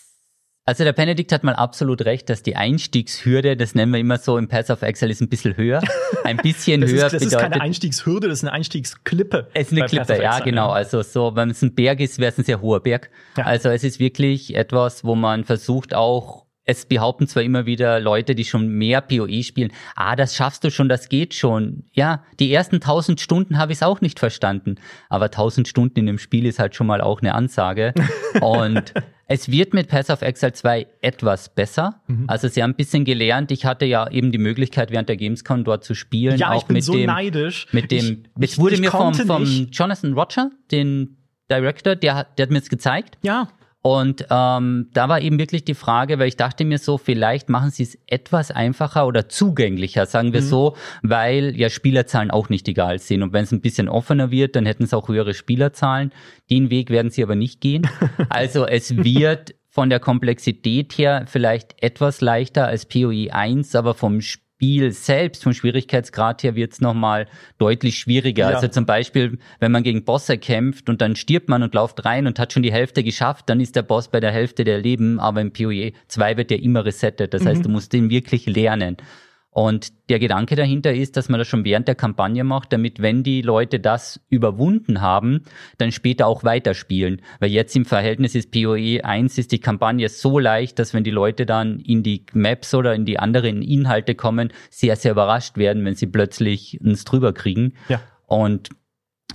also der Benedikt hat mal absolut recht, dass die Einstiegshürde, das nennen wir immer so im Path of Exile, ist ein bisschen höher. Ein bisschen Das, höher ist, das ist bedeutet. keine Einstiegshürde, das ist eine Einstiegsklippe. Es ist eine Klippe, ja, genau. Also so, wenn es ein Berg ist, wäre es ein sehr hoher Berg. Ja. Also es ist wirklich etwas, wo man versucht auch, es behaupten zwar immer wieder Leute, die schon mehr PoE spielen, ah, das schaffst du schon, das geht schon. Ja, die ersten tausend Stunden habe ich es auch nicht verstanden. Aber tausend Stunden in dem Spiel ist halt schon mal auch eine Ansage. Und es wird mit Pass of Exile 2 etwas besser. Mhm. Also sie haben ein bisschen gelernt. Ich hatte ja eben die Möglichkeit, während der Gamescom dort zu spielen. Ja, auch ich bin mit so dem, neidisch. mit dem, Ich- es wurde ich mir vom, vom. Jonathan Roger, den Director, der, hat- der hat mir das gezeigt. Ja, Und ähm, da war eben wirklich die Frage, weil ich dachte mir so, vielleicht machen sie es etwas einfacher oder zugänglicher, sagen Mhm. wir so, weil ja Spielerzahlen auch nicht egal sind. Und wenn es ein bisschen offener wird, dann hätten es auch höhere Spielerzahlen. Den Weg werden sie aber nicht gehen. Also es wird von der Komplexität her vielleicht etwas leichter als PoE 1, aber vom Spiel selbst, vom Schwierigkeitsgrad her wird es nochmal deutlich schwieriger. Ja. Also zum Beispiel, wenn man gegen Bosse kämpft und dann stirbt man und läuft rein und hat schon die Hälfte geschafft, dann ist der Boss bei der Hälfte der Leben, aber im PoE 2 wird der immer resettet. Das heißt, du musst den wirklich lernen. Und der Gedanke dahinter ist, dass man das schon während der Kampagne macht, damit, wenn die Leute das überwunden haben, dann später auch weiterspielen. Weil jetzt im Verhältnis ist PoE 1 ist die Kampagne so leicht, dass wenn die Leute dann in die Maps oder in die anderen Inhalte kommen, sehr, sehr überrascht werden, wenn sie plötzlich uns drüber kriegen. Ja. Und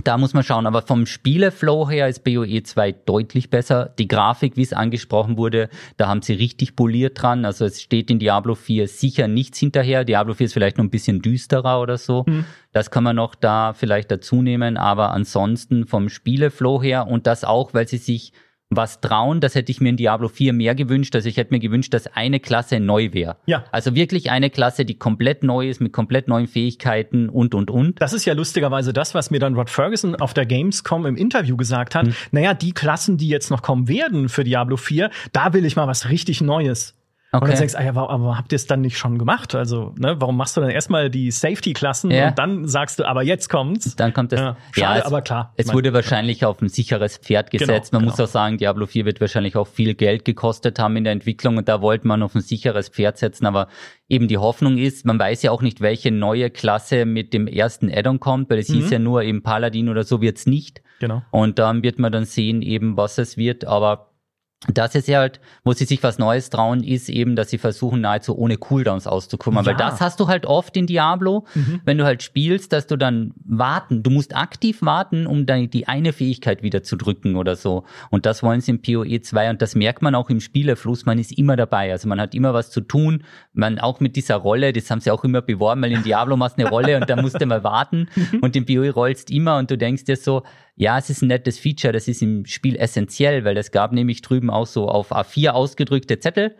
da muss man schauen, aber vom Spieleflow her ist BOE 2 deutlich besser. Die Grafik, wie es angesprochen wurde, da haben sie richtig poliert dran. Also es steht in Diablo 4 sicher nichts hinterher. Diablo 4 ist vielleicht noch ein bisschen düsterer oder so. Das kann man noch da vielleicht dazu nehmen, aber ansonsten vom Spieleflow her und das auch, weil sie sich was trauen, das hätte ich mir in Diablo 4 mehr gewünscht. Also ich hätte mir gewünscht, dass eine Klasse neu wäre. Ja. Also wirklich eine Klasse, die komplett neu ist, mit komplett neuen Fähigkeiten und, und, und. Das ist ja lustigerweise das, was mir dann Rod Ferguson auf der Gamescom im Interview gesagt Hm. hat. Naja, die Klassen, die jetzt noch kommen werden für Diablo 4, da will ich mal was richtig Neues. Und Okay. dann denkst du, ah ja, aber, habt ihr es dann nicht schon gemacht? Also, ne, warum machst du dann erstmal die Safety-Klassen Ja. und dann sagst du, aber jetzt kommt's? Dann kommt das. Ja, schade, es, aber klar. Es wurde wahrscheinlich auf ein sicheres Pferd gesetzt. Genau, man muss genau. auch sagen, Diablo 4 wird wahrscheinlich auch viel Geld gekostet haben in der Entwicklung und da wollte man auf ein sicheres Pferd setzen. Aber eben die Hoffnung ist, man weiß ja auch nicht, welche neue Klasse mit dem ersten Add-on kommt, weil es hieß Mhm. ja nur eben Paladin oder so wird's nicht. Genau. Und dann wird man dann sehen, eben was es wird. Aber das ist ja halt, wo sie sich was Neues trauen, ist eben, dass sie versuchen, nahezu ohne Cooldowns auszukommen. Weil Ja. das hast du halt oft in Diablo, wenn du halt spielst, dass du dann warten, du musst aktiv warten, um dann die eine Fähigkeit wieder zu drücken oder so. Und das wollen sie im PoE 2 und das merkt man auch im Spielerfluss, man ist immer dabei. Also man hat immer was zu tun. Man auch mit dieser Rolle, das haben sie auch immer beworben, weil in Diablo machst du eine Rolle und da musst du mal warten und im PoE rollst immer und du denkst dir so, ja, es ist ein nettes Feature, das ist im Spiel essentiell, weil es gab nämlich drüben auch so auf A4 ausgedrückte Zettel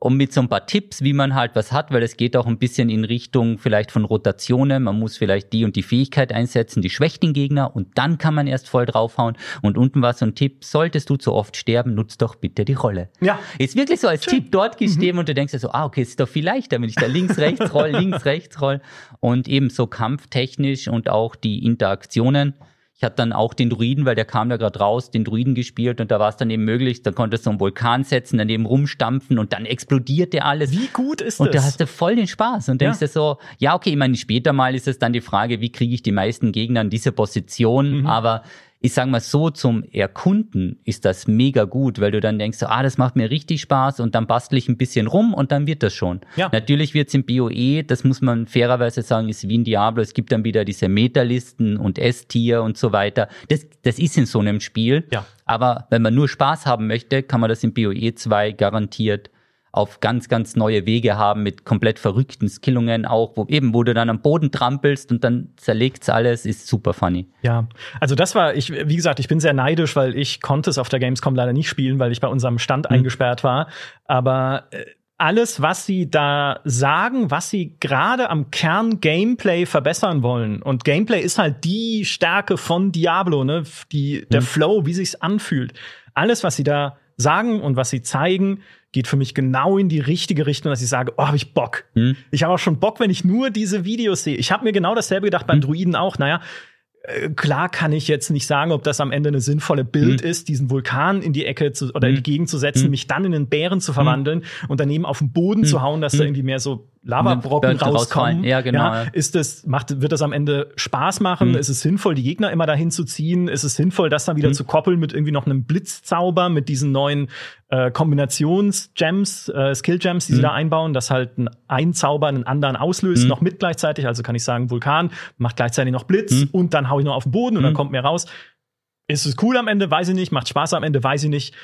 und mit so ein paar Tipps, wie man halt was hat, weil es geht auch ein bisschen in Richtung vielleicht von Rotationen. Man muss vielleicht die und die Fähigkeit einsetzen, die schwächt den Gegner und dann kann man erst voll draufhauen. Und unten war so ein Tipp, solltest du zu oft sterben, nutz doch bitte die Rolle. Ja. Ist wirklich so als Tipp dort gestehen und du denkst dir so, ah, okay, ist doch viel leichter, wenn ich da links, rechts roll, links, rechts roll. Und eben so kampftechnisch und auch die Interaktionen. Ich hatte dann auch den Druiden, weil der kam da gerade raus, den Druiden gespielt und da war es dann eben möglich, da konntest du einen Vulkan setzen, daneben rumstampfen und dann explodiert der alles. Wie gut ist Und da das? hast du voll den Spaß und denkst Ja. dir so, ja, okay, ich meine, später mal ist es dann die Frage, wie kriege ich die meisten Gegner in diese Position, Mhm. aber ich sage mal so, zum Erkunden ist das mega gut, weil du dann denkst, ah, das macht mir richtig Spaß und dann bastel ich ein bisschen rum und dann wird das schon. Ja. Natürlich wird's im BOE, das muss man fairerweise sagen, ist wie ein Diablo, es gibt dann wieder diese Metalisten und S-Tier und so weiter. Das, das ist in so einem Spiel. Ja. Aber wenn man nur Spaß haben möchte, kann man das im BOE 2 garantiert auf ganz, ganz neue Wege haben mit komplett verrückten Skillungen auch, wo eben, wo du dann am Boden trampelst und dann zerlegt's alles, ist super funny. Ja, also das war, ich, wie gesagt, ich bin sehr neidisch, weil ich konnte es auf der Gamescom leider nicht spielen, weil ich bei unserem Stand mhm. eingesperrt war. Aber äh, alles, was sie da sagen, was sie gerade am Kern Gameplay verbessern wollen. Und Gameplay ist halt die Stärke von Diablo, ne? Die, der mhm. Flow, wie sich's anfühlt. Alles, was sie da sagen und was sie zeigen, geht für mich genau in die richtige Richtung, dass ich sage, oh, habe ich Bock. Hm. Ich habe auch schon Bock, wenn ich nur diese Videos sehe. Ich habe mir genau dasselbe gedacht beim hm. Druiden auch. Naja, äh, klar kann ich jetzt nicht sagen, ob das am Ende eine sinnvolle Bild mhm. ist, diesen Vulkan in die Ecke zu, oder mhm. in die. Gegend zu setzen, mhm. mich dann in einen Bären zu verwandeln und daneben auf den Boden zu hauen, dass da irgendwie mehr so Lavabrocken rauskommen. Ja, genau. Ja, ist das, macht, wird das am Ende Spaß machen? Mhm. Ist es sinnvoll, die Gegner immer dahin zu ziehen? Ist es sinnvoll, das dann wieder mhm. zu koppeln mit irgendwie noch einem Blitzzauber, mit diesen neuen äh, Kombinations-Gems, äh, Skill-Gems, die mhm. sie da einbauen, dass halt ein, ein Zauber einen anderen auslöst, mhm. noch mit gleichzeitig. Also kann ich sagen, Vulkan macht gleichzeitig noch Blitz mhm. und dann hau ich noch auf den Boden und dann kommt mehr raus. Ist es cool am Ende? Weiß ich nicht. Macht Spaß am Ende? Weiß ich nicht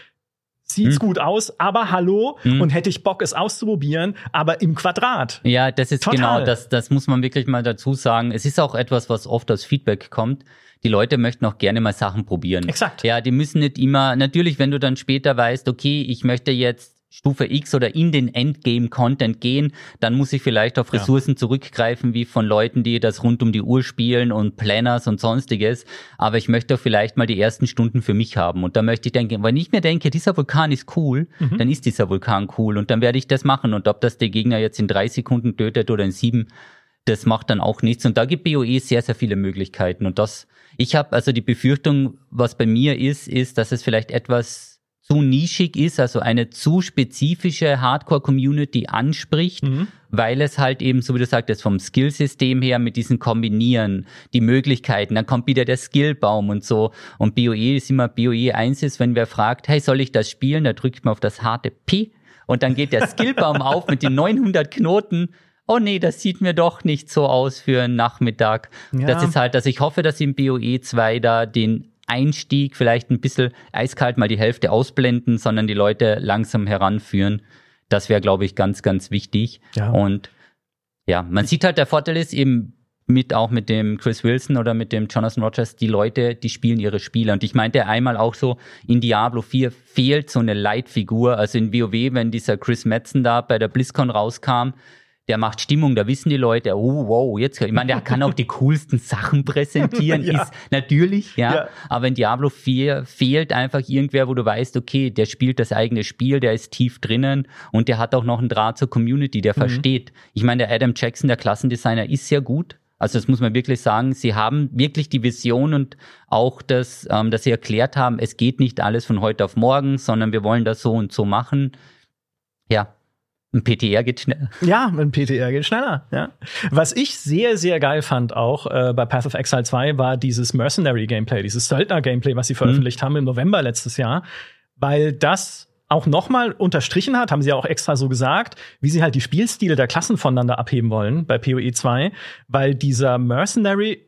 sieht's hm. gut aus, aber hallo hm. und hätte ich Bock, es auszuprobieren, aber im Quadrat. Ja, das ist Total. genau, das, das muss man wirklich mal dazu sagen. Es ist auch etwas, was oft als Feedback kommt. Die Leute möchten auch gerne mal Sachen probieren. Exakt. Ja, die müssen nicht immer, natürlich, wenn du dann später weißt, okay, ich möchte jetzt Stufe X oder in den Endgame-Content gehen, dann muss ich vielleicht auf Ressourcen ja. zurückgreifen, wie von Leuten, die das rund um die Uhr spielen und Planners und sonstiges. Aber ich möchte vielleicht mal die ersten Stunden für mich haben. Und da möchte ich denken, wenn ich mir denke, dieser Vulkan ist cool, mhm. dann ist dieser Vulkan cool und dann werde ich das machen. Und ob das der Gegner jetzt in drei Sekunden tötet oder in sieben, das macht dann auch nichts. Und da gibt BOE sehr, sehr viele Möglichkeiten. Und das, ich habe also die Befürchtung, was bei mir ist, ist, dass es vielleicht etwas zu nischig ist, also eine zu spezifische Hardcore-Community anspricht, mhm. weil es halt eben, so wie du sagtest, vom Skillsystem her mit diesen Kombinieren, die Möglichkeiten, dann kommt wieder der Skillbaum und so. Und BOE ist immer, BOE 1 ist, wenn wer fragt, hey, soll ich das spielen? Da drückt man auf das harte P und dann geht der Skillbaum auf mit den 900 Knoten oh nee, das sieht mir doch nicht so aus für einen Nachmittag. Ja. Das ist halt, dass ich hoffe, dass im BOE 2 da den Einstieg vielleicht ein bisschen eiskalt mal die Hälfte ausblenden, sondern die Leute langsam heranführen. Das wäre, glaube ich, ganz, ganz wichtig. Ja. Und ja, man sieht halt, der Vorteil ist eben mit auch mit dem Chris Wilson oder mit dem Jonathan Rogers, die Leute, die spielen ihre Spiele. Und ich meinte einmal auch so, in Diablo 4 fehlt so eine Leitfigur. Also in WoW, wenn dieser Chris Metzen da bei der BlizzCon rauskam, der macht Stimmung, da wissen die Leute, oh wow, jetzt, ich meine, der kann auch die coolsten Sachen präsentieren, ja. ist natürlich, ja, ja, aber in Diablo 4 fehlt einfach irgendwer, wo du weißt, okay, der spielt das eigene Spiel, der ist tief drinnen und der hat auch noch einen Draht zur Community, der mhm. versteht. Ich meine, der Adam Jackson, der Klassendesigner, ist sehr gut, also das muss man wirklich sagen. Sie haben wirklich die Vision und auch das, ähm, dass sie erklärt haben, es geht nicht alles von heute auf morgen, sondern wir wollen das so und so machen. Ja, ein PTR geht schneller. Ja, ein PTR geht schneller. Ja. Was ich sehr, sehr geil fand auch äh, bei Path of Exile 2 war dieses Mercenary-Gameplay, dieses Söldner-Gameplay, was sie veröffentlicht mhm. haben im November letztes Jahr, weil das auch nochmal unterstrichen hat, haben sie ja auch extra so gesagt, wie sie halt die Spielstile der Klassen voneinander abheben wollen bei PoE 2, weil dieser Mercenary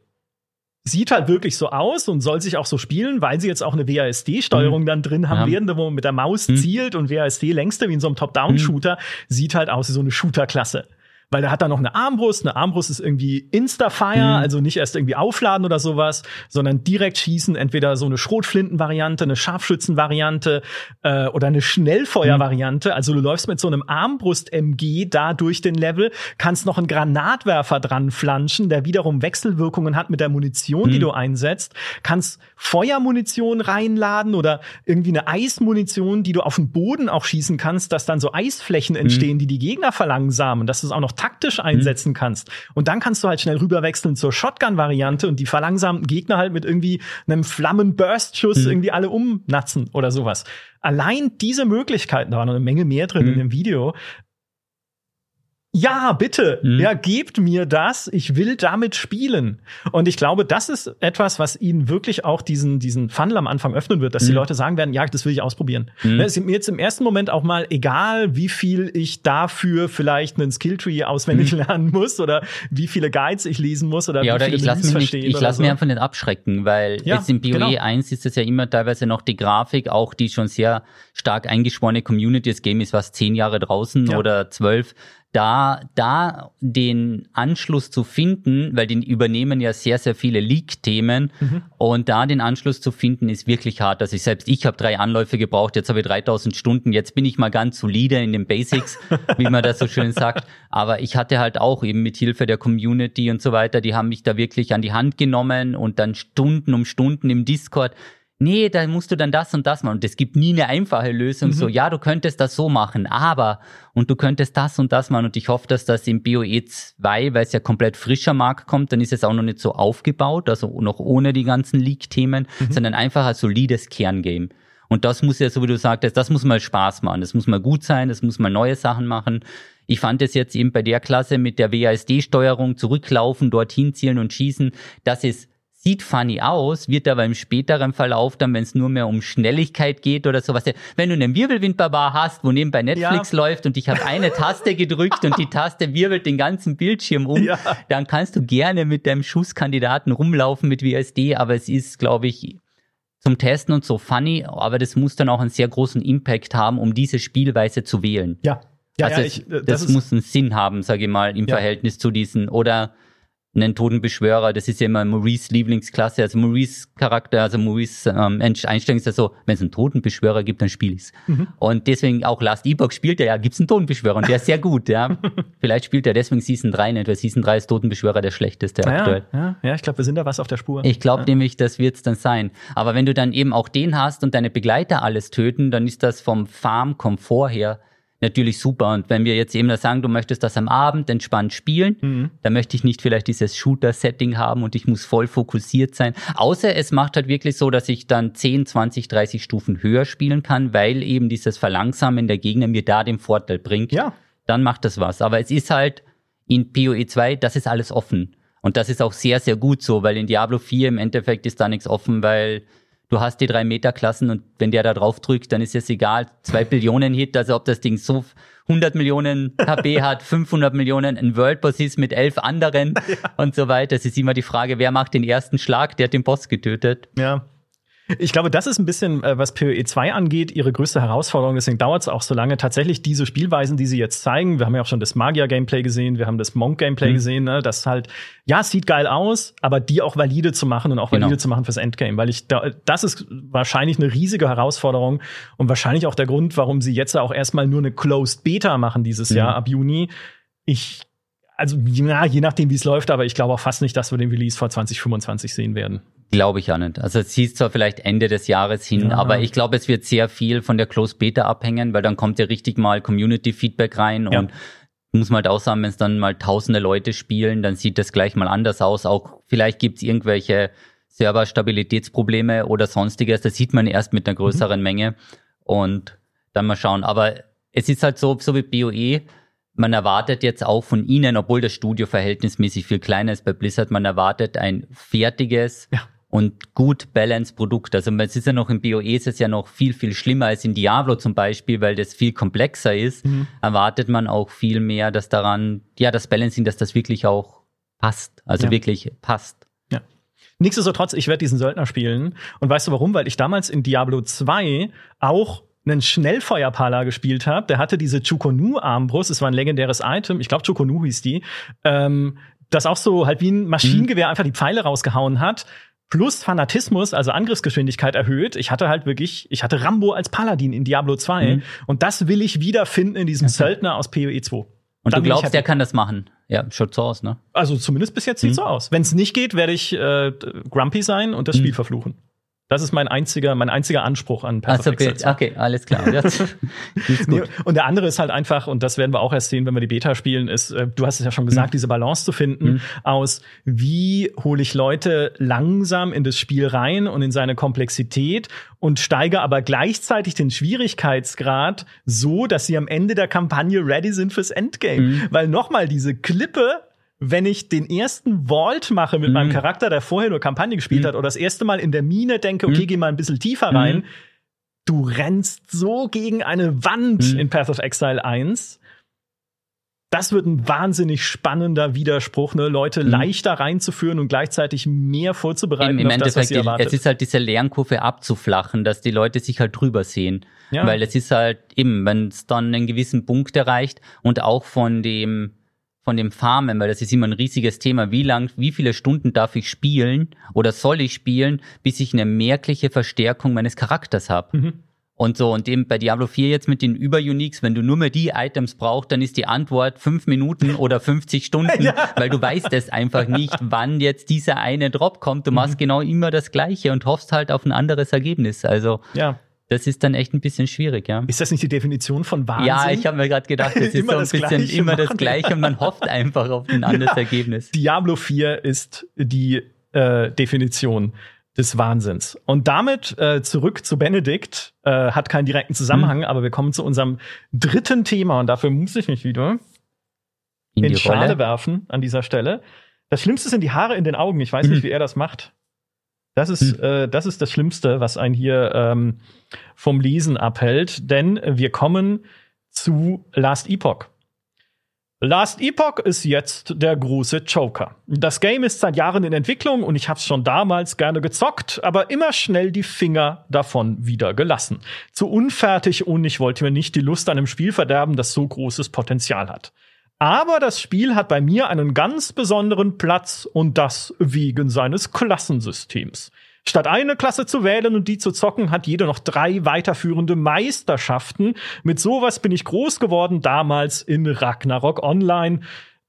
sieht halt wirklich so aus und soll sich auch so spielen, weil sie jetzt auch eine WASD-Steuerung mhm. dann drin haben ja. werden, wo man mit der Maus mhm. zielt und WASD längste wie in so einem Top-Down-Shooter, mhm. sieht halt aus wie so eine Shooter-Klasse weil der hat dann noch eine Armbrust. Eine Armbrust ist irgendwie Insta-Fire, mhm. also nicht erst irgendwie aufladen oder sowas, sondern direkt schießen. Entweder so eine Schrotflinten-Variante, eine Scharfschützen-Variante äh, oder eine Schnellfeuer-Variante. Mhm. Also du läufst mit so einem Armbrust-MG da durch den Level, kannst noch einen Granatwerfer dran flanschen, der wiederum Wechselwirkungen hat mit der Munition, mhm. die du einsetzt. Kannst Feuermunition reinladen oder irgendwie eine Eismunition, die du auf den Boden auch schießen kannst, dass dann so Eisflächen mhm. entstehen, die die Gegner verlangsamen. Das ist auch noch taktisch einsetzen mhm. kannst. Und dann kannst du halt schnell rüberwechseln zur Shotgun-Variante und die verlangsamten Gegner halt mit irgendwie einem Flammen-Burst-Schuss mhm. irgendwie alle umnatzen oder sowas. Allein diese Möglichkeiten, da war noch eine Menge mehr drin mhm. in dem Video, Ja, bitte. Mhm. Ja, gebt mir das. Ich will damit spielen. Und ich glaube, das ist etwas, was ihnen wirklich auch diesen, diesen Funnel am Anfang öffnen wird, dass mhm. die Leute sagen werden, ja, das will ich ausprobieren. Mhm. Es ist mir jetzt im ersten Moment auch mal egal, wie viel ich dafür vielleicht einen Skilltree auswendig mhm. lernen muss oder wie viele Guides ich lesen muss oder ja, wie oder viele ich lasse mich, nicht, ich lass so. mich einfach nicht abschrecken, weil ja, jetzt im BOE genau. 1 ist es ja immer teilweise noch die Grafik, auch die schon sehr stark eingeschworene Community. Das Game ist was zehn Jahre draußen ja. oder zwölf da, da den Anschluss zu finden, weil die übernehmen ja sehr, sehr viele Leak-Themen mhm. und da den Anschluss zu finden ist wirklich hart. Also ich selbst, ich habe drei Anläufe gebraucht, jetzt habe ich 3000 Stunden, jetzt bin ich mal ganz solide in den Basics, wie man das so schön sagt. Aber ich hatte halt auch eben mit Hilfe der Community und so weiter, die haben mich da wirklich an die Hand genommen und dann Stunden um Stunden im Discord nee, da musst du dann das und das machen. Und es gibt nie eine einfache Lösung, mhm. so, ja, du könntest das so machen, aber, und du könntest das und das machen. Und ich hoffe, dass das im BOE 2, weil es ja komplett frischer Markt kommt, dann ist es auch noch nicht so aufgebaut, also noch ohne die ganzen Leak-Themen, mhm. sondern einfach ein solides Kerngame. Und das muss ja, so wie du sagtest, das muss mal Spaß machen, das muss mal gut sein, das muss mal neue Sachen machen. Ich fand es jetzt eben bei der Klasse mit der WASD-Steuerung zurücklaufen, dorthin zielen und schießen, das ist sieht funny aus, wird aber im späteren Verlauf dann, wenn es nur mehr um Schnelligkeit geht oder sowas. Wenn du einen Wirbelwindbarbar hast, wo nebenbei Netflix ja. läuft und ich habe eine Taste gedrückt und die Taste wirbelt den ganzen Bildschirm um, ja. dann kannst du gerne mit deinem Schusskandidaten rumlaufen mit WSD, aber es ist, glaube ich, zum Testen und so funny, aber das muss dann auch einen sehr großen Impact haben, um diese Spielweise zu wählen. Ja. ja also ja, ich, das, das muss einen Sinn haben, sage ich mal, im Verhältnis zu diesen oder einen Totenbeschwörer, das ist ja immer Maurice Lieblingsklasse, also Maurice Charakter, also Maurice ähm, Einstellung ist ja so, wenn es einen Totenbeschwörer gibt, dann spiele ich's. Mhm. Und deswegen auch Last Epoch spielt er, ja, gibt's einen Totenbeschwörer und der ist sehr gut, ja. Vielleicht spielt er deswegen Season 3 nicht, weil Season 3 ist Totenbeschwörer der schlechteste ja, aktuell. Ja, ja, ich glaube, wir sind da was auf der Spur. Ich glaube ja. nämlich, das wird's dann sein. Aber wenn du dann eben auch den hast und deine Begleiter alles töten, dann ist das vom Farm-Komfort her natürlich super. Und wenn wir jetzt eben sagen, du möchtest das am Abend entspannt spielen, mhm. dann möchte ich nicht vielleicht dieses Shooter-Setting haben und ich muss voll fokussiert sein. Außer es macht halt wirklich so, dass ich dann 10, 20, 30 Stufen höher spielen kann, weil eben dieses Verlangsamen der Gegner mir da den Vorteil bringt. Ja. Dann macht das was. Aber es ist halt in PoE 2, das ist alles offen. Und das ist auch sehr, sehr gut so, weil in Diablo 4 im Endeffekt ist da nichts offen, weil du hast die drei Meter Klassen und wenn der da drauf drückt, dann ist es egal. Zwei Billionen Hit, also ob das Ding so 100 Millionen HP hat, 500 Millionen, ein World Boss ist mit elf anderen ja. und so weiter. Es ist immer die Frage, wer macht den ersten Schlag, der hat den Boss getötet. Ja. Ich glaube, das ist ein bisschen, äh, was PoE 2 angeht, ihre größte Herausforderung. Deswegen dauert es auch so lange. Tatsächlich diese Spielweisen, die sie jetzt zeigen. Wir haben ja auch schon das Magier-Gameplay gesehen, wir haben das Monk-Gameplay mhm. gesehen. Ne? Das halt, ja, sieht geil aus, aber die auch valide zu machen und auch genau. valide zu machen fürs Endgame. Weil ich, da, das ist wahrscheinlich eine riesige Herausforderung und wahrscheinlich auch der Grund, warum sie jetzt auch erstmal nur eine Closed Beta machen dieses mhm. Jahr ab Juni. Ich also ja, je nachdem, wie es läuft, aber ich glaube auch fast nicht, dass wir den Release vor 2025 sehen werden. Glaube ich ja nicht. Also es hieß zwar vielleicht Ende des Jahres hin, ja. aber ich glaube, es wird sehr viel von der Close Beta abhängen, weil dann kommt ja richtig mal Community Feedback rein ja. und muss man halt auch sagen, wenn es dann mal tausende Leute spielen, dann sieht das gleich mal anders aus. Auch vielleicht gibt es irgendwelche Serverstabilitätsprobleme oder sonstiges. Das sieht man erst mit einer mhm. größeren mhm. Menge und dann mal schauen. Aber es ist halt so, so wie BOE, man erwartet jetzt auch von ihnen, obwohl das Studio verhältnismäßig viel kleiner ist bei Blizzard, man erwartet ein fertiges, ja und gut balanced Produkt. Also es ist ja noch im BOE ist es ja noch viel, viel schlimmer als in Diablo zum Beispiel, weil das viel komplexer ist. Mhm. Erwartet man auch viel mehr, dass daran, ja, das Balancing, dass das wirklich auch passt. Also ja. wirklich passt. Ja. Nichtsdestotrotz, ich werde diesen Söldner spielen. Und weißt du warum? Weil ich damals in Diablo 2 auch einen Schnellfeuerpala gespielt habe. Der hatte diese Chukonu-Armbrust. Es war ein legendäres Item. Ich glaube, Chukonu hieß die. Ähm, das auch so halt wie ein Maschinengewehr mhm. einfach die Pfeile rausgehauen hat plus Fanatismus, also Angriffsgeschwindigkeit erhöht. Ich hatte halt wirklich, ich hatte Rambo als Paladin in Diablo 2 mhm. und das will ich wiederfinden in diesem okay. Söldner aus PoE 2. Und Dann du glaubst, der kann das machen? Ja, schaut so aus, ne? Also zumindest bis jetzt sieht mhm. so aus. Wenn es nicht geht, werde ich äh, grumpy sein und das mhm. Spiel verfluchen. Das ist mein einziger, mein einziger Anspruch an Path also, okay, okay, alles klar. nee, und der andere ist halt einfach, und das werden wir auch erst sehen, wenn wir die Beta spielen, ist, äh, du hast es ja schon gesagt, mhm. diese Balance zu finden mhm. aus, wie hole ich Leute langsam in das Spiel rein und in seine Komplexität und steige aber gleichzeitig den Schwierigkeitsgrad so, dass sie am Ende der Kampagne ready sind fürs Endgame. Mhm. Weil nochmal diese Klippe wenn ich den ersten Vault mache mit mhm. meinem Charakter, der vorher nur Kampagne gespielt mhm. hat, oder das erste Mal in der Mine denke, okay, mhm. geh mal ein bisschen tiefer rein, mhm. du rennst so gegen eine Wand mhm. in Path of Exile 1. Das wird ein wahnsinnig spannender Widerspruch, ne? Leute mhm. leichter reinzuführen und gleichzeitig mehr vorzubereiten. Im, im Endeffekt, das, die, es ist halt diese Lernkurve abzuflachen, dass die Leute sich halt drüber sehen. Ja. Weil es ist halt eben, wenn es dann einen gewissen Punkt erreicht und auch von dem von dem Farmen, weil das ist immer ein riesiges Thema. Wie lang, wie viele Stunden darf ich spielen oder soll ich spielen, bis ich eine merkliche Verstärkung meines Charakters habe? Mhm. Und so, und eben bei Diablo 4 jetzt mit den Über-Uniques, wenn du nur mehr die Items brauchst, dann ist die Antwort fünf Minuten oder 50 Stunden, ja. weil du weißt es einfach nicht, wann jetzt dieser eine Drop kommt. Du machst mhm. genau immer das Gleiche und hoffst halt auf ein anderes Ergebnis. Also, ja. Das ist dann echt ein bisschen schwierig, ja. Ist das nicht die Definition von Wahnsinn? Ja, ich habe mir gerade gedacht, es ist so ein bisschen Gleiche immer das Gleiche und man hofft einfach auf ein anderes ja. Ergebnis. Diablo 4 ist die äh, Definition des Wahnsinns. Und damit äh, zurück zu Benedikt, äh, hat keinen direkten Zusammenhang, hm. aber wir kommen zu unserem dritten Thema und dafür muss ich mich wieder in, in die, Schale werfen an dieser Stelle. Das Schlimmste sind die Haare in den Augen. Ich weiß hm. nicht, wie er das macht. Das ist, hm. äh, das ist das Schlimmste, was einen hier ähm, vom Lesen abhält, denn wir kommen zu Last Epoch. Last Epoch ist jetzt der große Joker. Das Game ist seit Jahren in Entwicklung und ich habe es schon damals gerne gezockt, aber immer schnell die Finger davon wieder gelassen. Zu unfertig und ich wollte mir nicht die Lust an einem Spiel verderben, das so großes Potenzial hat. Aber das Spiel hat bei mir einen ganz besonderen Platz und das wegen seines Klassensystems. Statt eine Klasse zu wählen und die zu zocken, hat jede noch drei weiterführende Meisterschaften. Mit sowas bin ich groß geworden damals in Ragnarok Online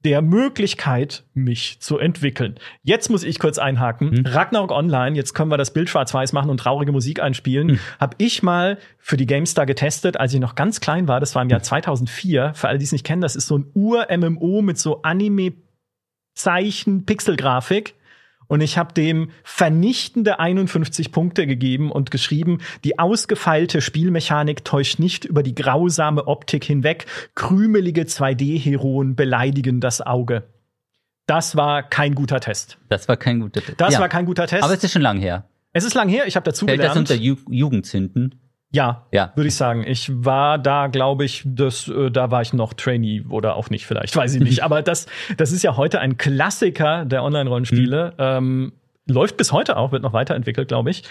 der Möglichkeit, mich zu entwickeln. Jetzt muss ich kurz einhaken. Hm. Ragnarok Online, jetzt können wir das Bild schwarz-weiß machen und traurige Musik einspielen. Hm. Hab ich mal für die GameStar getestet, als ich noch ganz klein war. Das war im Jahr 2004. Für alle, die es nicht kennen, das ist so ein Ur-MMO mit so Anime-Zeichen-Pixelgrafik. Und ich habe dem vernichtende 51 Punkte gegeben und geschrieben, die ausgefeilte Spielmechanik täuscht nicht über die grausame Optik hinweg. Krümelige 2D-Heroen beleidigen das Auge. Das war kein guter Test. Das war kein guter Test. Das ja. war kein guter Test. Aber es ist schon lang her. Es ist lang her, ich habe dazu Fällt gelernt. das unter Ju Jugendzünden? Ja, ja. würde ich sagen. Ich war da, glaube ich, das, äh, da war ich noch Trainee oder auch nicht, vielleicht, weiß ich nicht. Aber das, das ist ja heute ein Klassiker der Online-Rollenspiele. Mhm. Ähm, läuft bis heute auch, wird noch weiterentwickelt, glaube ich.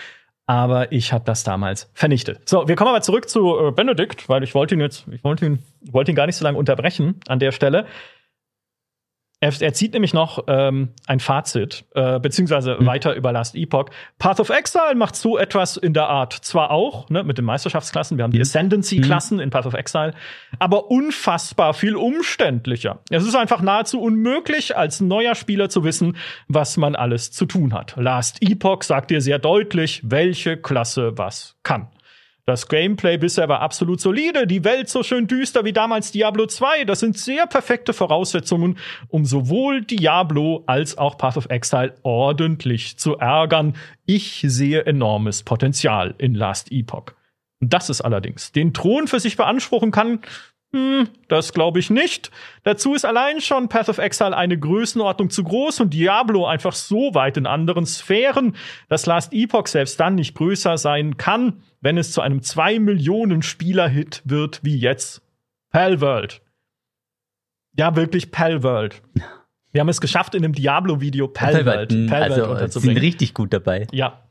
Aber ich habe das damals vernichtet. So, wir kommen aber zurück zu äh, Benedikt, weil ich wollte ihn jetzt, ich wollte ihn, wollte ihn gar nicht so lange unterbrechen an der Stelle. Er, er zieht nämlich noch ähm, ein Fazit, äh, beziehungsweise mhm. weiter über Last Epoch. Path of Exile macht so etwas in der Art zwar auch, ne, mit den Meisterschaftsklassen, wir haben die mhm. Ascendancy-Klassen mhm. in Path of Exile, aber unfassbar viel umständlicher. Es ist einfach nahezu unmöglich, als neuer Spieler zu wissen, was man alles zu tun hat. Last Epoch sagt dir sehr deutlich, welche Klasse was kann. Das Gameplay bisher war absolut solide, die Welt so schön düster wie damals Diablo 2. Das sind sehr perfekte Voraussetzungen, um sowohl Diablo als auch Path of Exile ordentlich zu ärgern. Ich sehe enormes Potenzial in Last Epoch. Das ist allerdings den Thron für sich beanspruchen kann, hm, das glaube ich nicht. Dazu ist allein schon Path of Exile eine Größenordnung zu groß und Diablo einfach so weit in anderen Sphären, dass Last Epoch selbst dann nicht größer sein kann, wenn es zu einem 2 Millionen Spieler-Hit wird wie jetzt Palworld. Ja, wirklich Palworld. Wir haben es geschafft, in einem Diablo-Video Palworld, Palworld, Palworld also, unterzubringen. sind richtig gut dabei. Ja,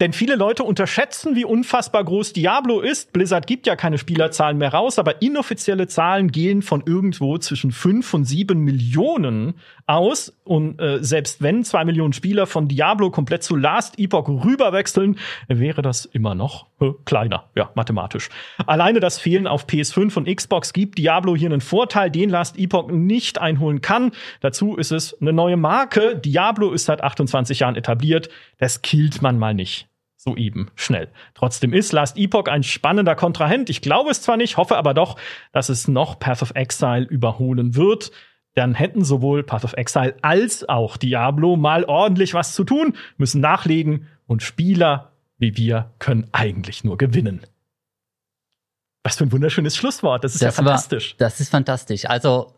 denn viele Leute unterschätzen, wie unfassbar groß Diablo ist. Blizzard gibt ja keine Spielerzahlen mehr raus, aber inoffizielle Zahlen gehen von irgendwo zwischen fünf und sieben Millionen aus. Und äh, selbst wenn zwei Millionen Spieler von Diablo komplett zu Last Epoch rüberwechseln, wäre das immer noch äh, kleiner, ja, mathematisch. Alleine das Fehlen auf PS5 und Xbox gibt Diablo hier einen Vorteil, den Last Epoch nicht einholen kann. Dazu ist es eine neue Marke. Diablo ist seit 28 Jahren etabliert. Das killt man mal nicht soeben schnell. Trotzdem ist Last Epoch ein spannender Kontrahent. Ich glaube es zwar nicht, hoffe aber doch, dass es noch Path of Exile überholen wird. Dann hätten sowohl Path of Exile als auch Diablo mal ordentlich was zu tun, müssen nachlegen und Spieler wie wir können eigentlich nur gewinnen. Was für ein wunderschönes Schlusswort. Das ist das ja fantastisch. War, das ist fantastisch. Also,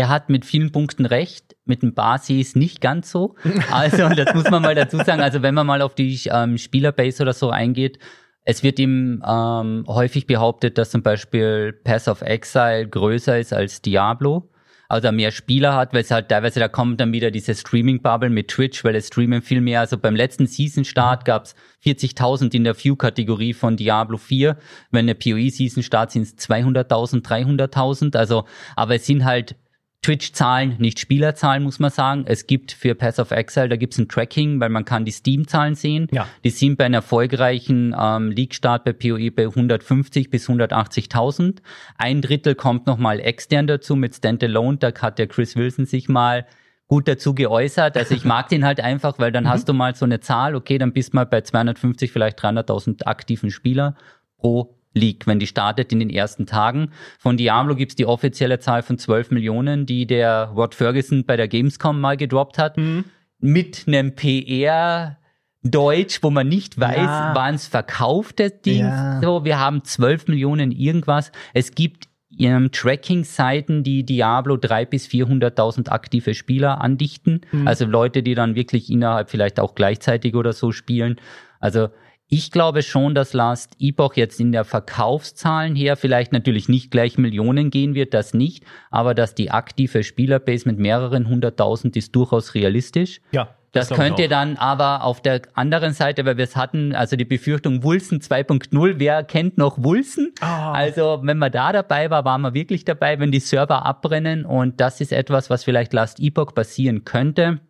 er hat mit vielen Punkten recht, mit dem Basis nicht ganz so. Also, das muss man mal dazu sagen. Also, wenn man mal auf die ähm, Spielerbase oder so eingeht, es wird ihm ähm, häufig behauptet, dass zum Beispiel Pass of Exile größer ist als Diablo also mehr Spieler hat, weil es halt teilweise, da kommt dann wieder diese Streaming-Bubble mit Twitch, weil es streamen viel mehr. Also beim letzten Season-Start gab es 40.000 in der View-Kategorie von Diablo 4. Wenn der PoE-Season-Start sind es 200.000, 300.000. Also, aber es sind halt Twitch-Zahlen, nicht Spielerzahlen, muss man sagen. Es gibt für Pass of Exile, da gibt es ein Tracking, weil man kann die Steam-Zahlen sehen. Ja. Die sind bei einem erfolgreichen ähm, League-Start bei PoE bei 150 bis 180.000. Ein Drittel kommt nochmal extern dazu mit Standalone. Da hat der Chris Wilson sich mal gut dazu geäußert. Also ich mag den halt einfach, weil dann mhm. hast du mal so eine Zahl, okay, dann bist du mal bei 250, vielleicht 300.000 aktiven Spieler pro League, wenn die startet in den ersten Tagen. Von Diablo gibt's die offizielle Zahl von 12 Millionen, die der Rod Ferguson bei der Gamescom mal gedroppt hat. Mhm. Mit einem PR Deutsch, wo man nicht weiß, ja. wann es verkaufte Ding. Ja. So, wir haben 12 Millionen irgendwas. Es gibt ähm, Tracking-Seiten, die Diablo 3 bis 400.000 aktive Spieler andichten. Mhm. Also Leute, die dann wirklich innerhalb vielleicht auch gleichzeitig oder so spielen. Also ich glaube schon, dass Last Epoch jetzt in der Verkaufszahlen her vielleicht natürlich nicht gleich Millionen gehen wird, das nicht, aber dass die aktive Spielerbase mit mehreren hunderttausend ist durchaus realistisch. Ja. Das, das könnte dann aber auf der anderen Seite, weil wir es hatten, also die Befürchtung Wulsen 2.0, wer kennt noch Wulsen? Oh. Also wenn man da dabei war, waren wir wirklich dabei, wenn die Server abbrennen und das ist etwas, was vielleicht Last Epoch passieren könnte,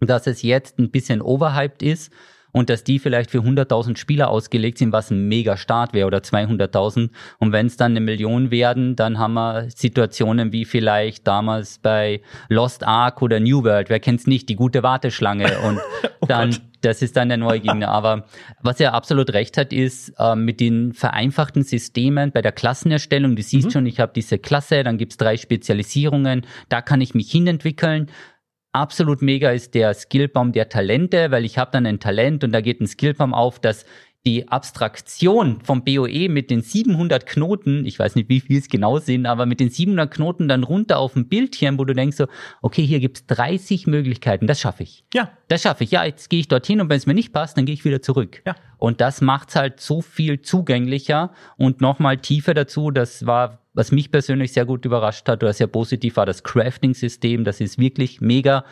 dass es jetzt ein bisschen overhyped ist und dass die vielleicht für 100.000 Spieler ausgelegt sind, was ein mega Start wäre oder 200.000. Und wenn es dann eine Million werden, dann haben wir Situationen wie vielleicht damals bei Lost Ark oder New World. Wer kennt's nicht? Die gute Warteschlange. Und oh dann, Gott. das ist dann der neue Gegner. Aber was er absolut recht hat, ist äh, mit den vereinfachten Systemen bei der Klassenerstellung. Du siehst mhm. schon, ich habe diese Klasse, dann gibt's drei Spezialisierungen. Da kann ich mich hinentwickeln absolut mega ist der Skillbaum der Talente, weil ich habe dann ein Talent und da geht ein Skillbaum auf, das die Abstraktion vom BOE mit den 700 Knoten, ich weiß nicht, wie viel es genau sind, aber mit den 700 Knoten dann runter auf ein Bildchen, wo du denkst so, okay, hier gibt's 30 Möglichkeiten, das schaffe ich. Ja. Das schaffe ich. Ja, jetzt gehe ich dorthin und wenn es mir nicht passt, dann gehe ich wieder zurück. Ja. Und das macht's halt so viel zugänglicher und nochmal tiefer dazu, das war was mich persönlich sehr gut überrascht hat oder sehr positiv war, das Crafting-System. Das ist wirklich mega.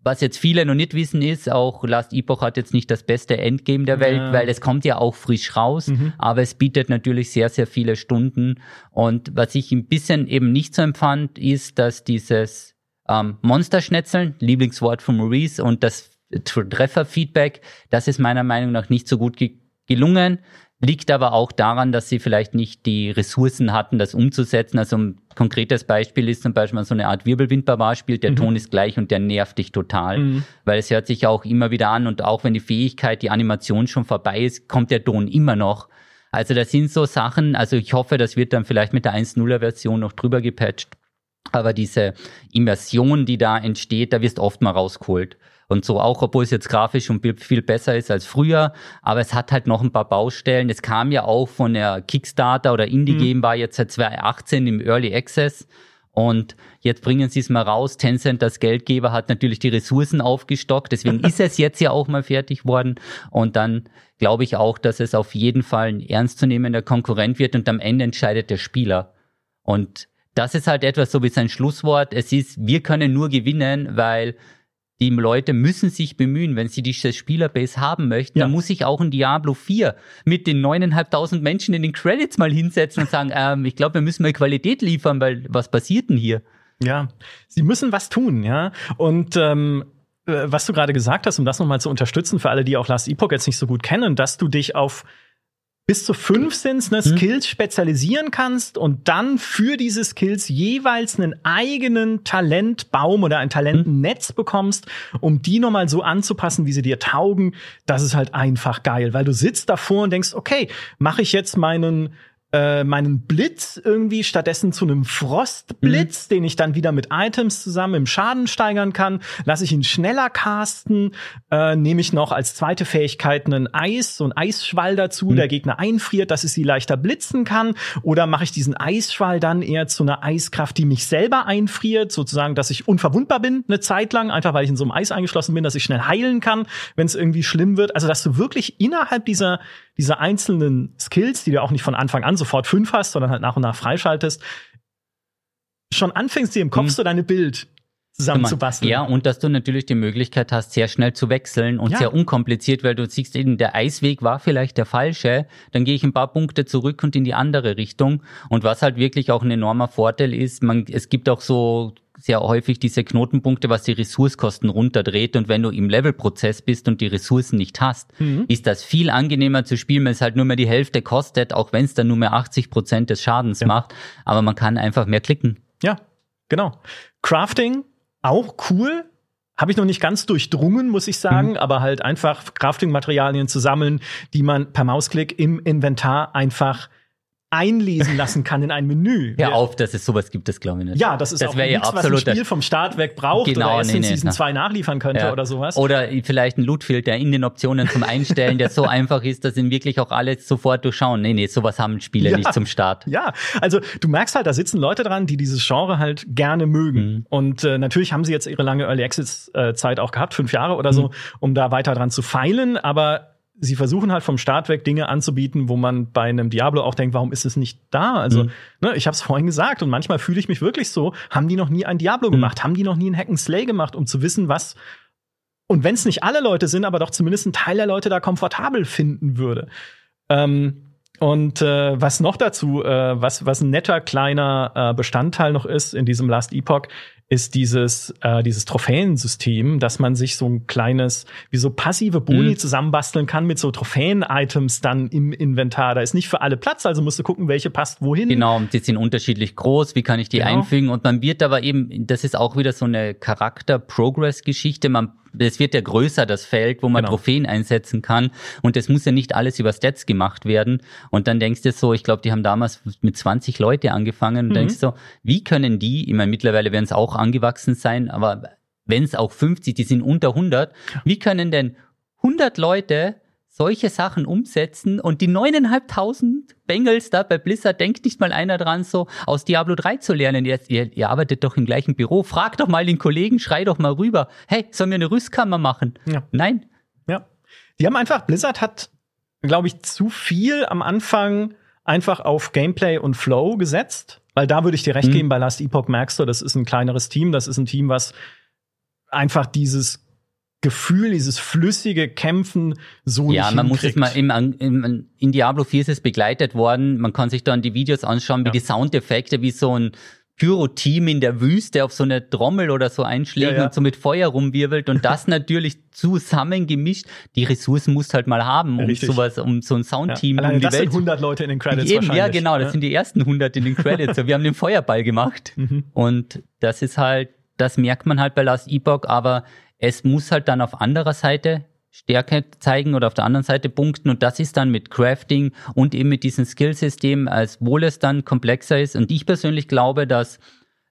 Was jetzt viele noch nicht wissen ist, auch Last Epoch hat jetzt nicht das beste Endgame der Welt, ja. weil es kommt ja auch frisch raus, mhm. aber es bietet natürlich sehr, sehr viele Stunden. Und was ich ein bisschen eben nicht so empfand, ist, dass dieses ähm, Monsterschnetzeln, Lieblingswort von Maurice und das Trefferfeedback, das ist meiner Meinung nach nicht so gut ge gelungen. Liegt aber auch daran, dass sie vielleicht nicht die Ressourcen hatten, das umzusetzen. Also ein konkretes Beispiel ist zum Beispiel so eine Art Wirbelwindbarbar spielt, der mhm. Ton ist gleich und der nervt dich total, mhm. weil es hört sich auch immer wieder an und auch wenn die Fähigkeit, die Animation schon vorbei ist, kommt der Ton immer noch. Also das sind so Sachen, also ich hoffe, das wird dann vielleicht mit der 1.0er Version noch drüber gepatcht. Aber diese Immersion, die da entsteht, da wirst oft mal rausgeholt und so auch, obwohl es jetzt grafisch und viel besser ist als früher. Aber es hat halt noch ein paar Baustellen. Es kam ja auch von der Kickstarter oder Indie Game mhm. war jetzt seit 2018 im Early Access. Und jetzt bringen sie es mal raus. Tencent, das Geldgeber, hat natürlich die Ressourcen aufgestockt. Deswegen ist es jetzt ja auch mal fertig worden. Und dann glaube ich auch, dass es auf jeden Fall ein ernstzunehmender Konkurrent wird und am Ende entscheidet der Spieler. Und das ist halt etwas so wie sein Schlusswort. Es ist, wir können nur gewinnen, weil die Leute müssen sich bemühen, wenn sie diese Spielerbase haben möchten, ja. dann muss ich auch ein Diablo 4 mit den neuneinhalbtausend Menschen in den Credits mal hinsetzen und sagen, ähm, ich glaube, wir müssen mal Qualität liefern, weil was passiert denn hier? Ja, sie müssen was tun, ja. Und ähm, äh, was du gerade gesagt hast, um das nochmal zu unterstützen, für alle, die auch Last Epoch jetzt nicht so gut kennen, dass du dich auf bis zu fünf sind's, ne, Mhm. Skills spezialisieren kannst und dann für diese Skills jeweils einen eigenen Talentbaum oder ein Talentennetz bekommst, um die nochmal so anzupassen, wie sie dir taugen. Das ist halt einfach geil, weil du sitzt davor und denkst, okay, mache ich jetzt meinen äh, meinen Blitz irgendwie stattdessen zu einem Frostblitz, den ich dann wieder mit Items zusammen im Schaden steigern kann. Lasse ich ihn schneller casten, äh, nehme ich noch als zweite Fähigkeit einen Eis, so einen Eisschwall dazu, der Gegner einfriert, dass ich sie leichter blitzen kann. Oder mache ich diesen Eisschwall dann eher zu einer Eiskraft, die mich selber einfriert, sozusagen, dass ich unverwundbar bin eine Zeit lang, einfach weil ich in so einem Eis eingeschlossen bin, dass ich schnell heilen kann, wenn es irgendwie schlimm wird. Also dass du wirklich innerhalb dieser dieser einzelnen Skills, die du auch nicht von Anfang an sofort fünf hast, sondern halt nach und nach freischaltest, schon anfängst dir im Kopf Mhm. so deine Bild zusammenzubasteln. Ja, und dass du natürlich die Möglichkeit hast, sehr schnell zu wechseln und Ja. sehr unkompliziert, weil du siehst eben, der Eisweg war vielleicht der falsche, dann gehe ich ein paar Punkte zurück und in die andere Richtung. Und was halt wirklich auch ein enormer Vorteil ist, man, es gibt auch so sehr häufig diese Knotenpunkte, was die Ressourcekosten runterdreht. Und wenn du im Levelprozess bist und die Ressourcen nicht hast, Mhm. ist das viel angenehmer zu spielen, wenn es halt nur mehr die Hälfte kostet, auch wenn es dann nur mehr 80 Prozent des Schadens Ja. macht. Aber man kann einfach mehr klicken. Ja, genau. Crafting, auch cool. Habe ich noch nicht ganz durchdrungen, muss ich sagen, Mhm. aber halt einfach Crafting-Materialien zu sammeln, die man per Mausklick im Inventar einfach einlesen lassen kann in ein Menü. Hör auf, dass es sowas gibt, das glaube ich nicht. Ja, das ist Das auch ja nichts, was ein Spiel vom Start weg braucht Genau, oder erst nee, Season na. 2 nachliefern könnte Ja. oder sowas. Oder vielleicht ein Lootfilter in den Optionen zum Einstellen, der so einfach ist, dass ihn wirklich auch alle sofort durchschauen. Nee, nee, sowas haben Spiele Ja. nicht zum Start. Ja, also du merkst halt, da sitzen Leute dran, die dieses Genre halt gerne mögen. Mhm. Und äh, natürlich haben sie jetzt ihre lange Early Access äh, Zeit auch gehabt, fünf Jahre oder Mhm. so, um da weiter dran zu feilen. Aber sie versuchen halt vom Start weg Dinge anzubieten, wo man bei einem Diablo auch denkt, warum ist es nicht da? Also, Mhm. ne, ich habe es vorhin gesagt und manchmal fühle ich mich wirklich so, haben die noch nie ein Diablo Mhm. gemacht, haben die noch nie ein Hack and Slay gemacht, um zu wissen, was und wenn es nicht alle Leute sind, aber doch zumindest ein Teil der Leute da komfortabel finden würde. Ähm, und äh, was noch dazu, äh, was, was ein netter kleiner äh, Bestandteil noch ist in diesem Last Epoch, ist dieses, äh, dieses Trophäensystem, dass man sich so ein kleines, wie so passive Boni Mhm. zusammenbasteln kann mit so Trophäen-Items dann im Inventar. Da ist nicht für alle Platz, also musst du gucken, welche passt wohin. Genau, die sind unterschiedlich groß, wie kann ich die Genau. einfügen? Und man wird aber eben, das ist auch wieder so eine Charakter-Progress-Geschichte. Man, es wird ja größer, das Feld, wo man Genau. Trophäen einsetzen kann. Und es muss ja nicht alles über Stats gemacht werden. Und dann denkst du so, ich glaube, die haben damals mit 20 Leute angefangen und Mhm. denkst so, wie können die, ich meine, mittlerweile werden es auch angewachsen sein, aber wenn es auch 50, die sind unter 100, wie können denn 100 Leute solche Sachen umsetzen und die 9.500 Bengals da bei Blizzard denkt nicht mal einer dran, so aus Diablo 3 zu lernen. Ihr, ihr, ihr arbeitet doch im gleichen Büro. Frag doch mal den Kollegen, schrei doch mal rüber. Hey, sollen wir eine Rüstkammer machen? Ja. Nein. Ja. Die haben einfach, Blizzard hat, glaube ich, zu viel am Anfang einfach auf Gameplay und Flow gesetzt. Weil da würde ich dir recht Mhm. geben, bei Last Epoch merkst du, das ist ein kleineres Team, das ist ein Team, was einfach dieses Gefühl, dieses flüssige Kämpfen so Ja, nicht man muss es hinkriegt. mal im, im, in Diablo 4 ist es begleitet worden. Man kann sich dann die Videos anschauen, wie Ja. die Soundeffekte, wie so ein Pyro-Team in der Wüste auf so eine Trommel oder so einschlägt Ja, ja. und so mit Feuer rumwirbelt und das natürlich zusammengemischt. Die Ressourcen musst du halt mal haben, um Richtig. sowas, um so ein ja. Soundteam Alleine um die das sind Welt 100 Leute in den Credits Eben, ja, wahrscheinlich, genau, das sind die ersten 100 in den Credits. So, wir haben den Feuerball gemacht. Mhm. Und das ist halt, das merkt man halt bei Last Epoch, aber es muss halt dann auf anderer Seite Stärke zeigen oder auf der anderen Seite punkten und das ist dann mit Crafting und eben mit diesem Skillsystem, als wohl es dann komplexer ist. Und ich persönlich glaube, dass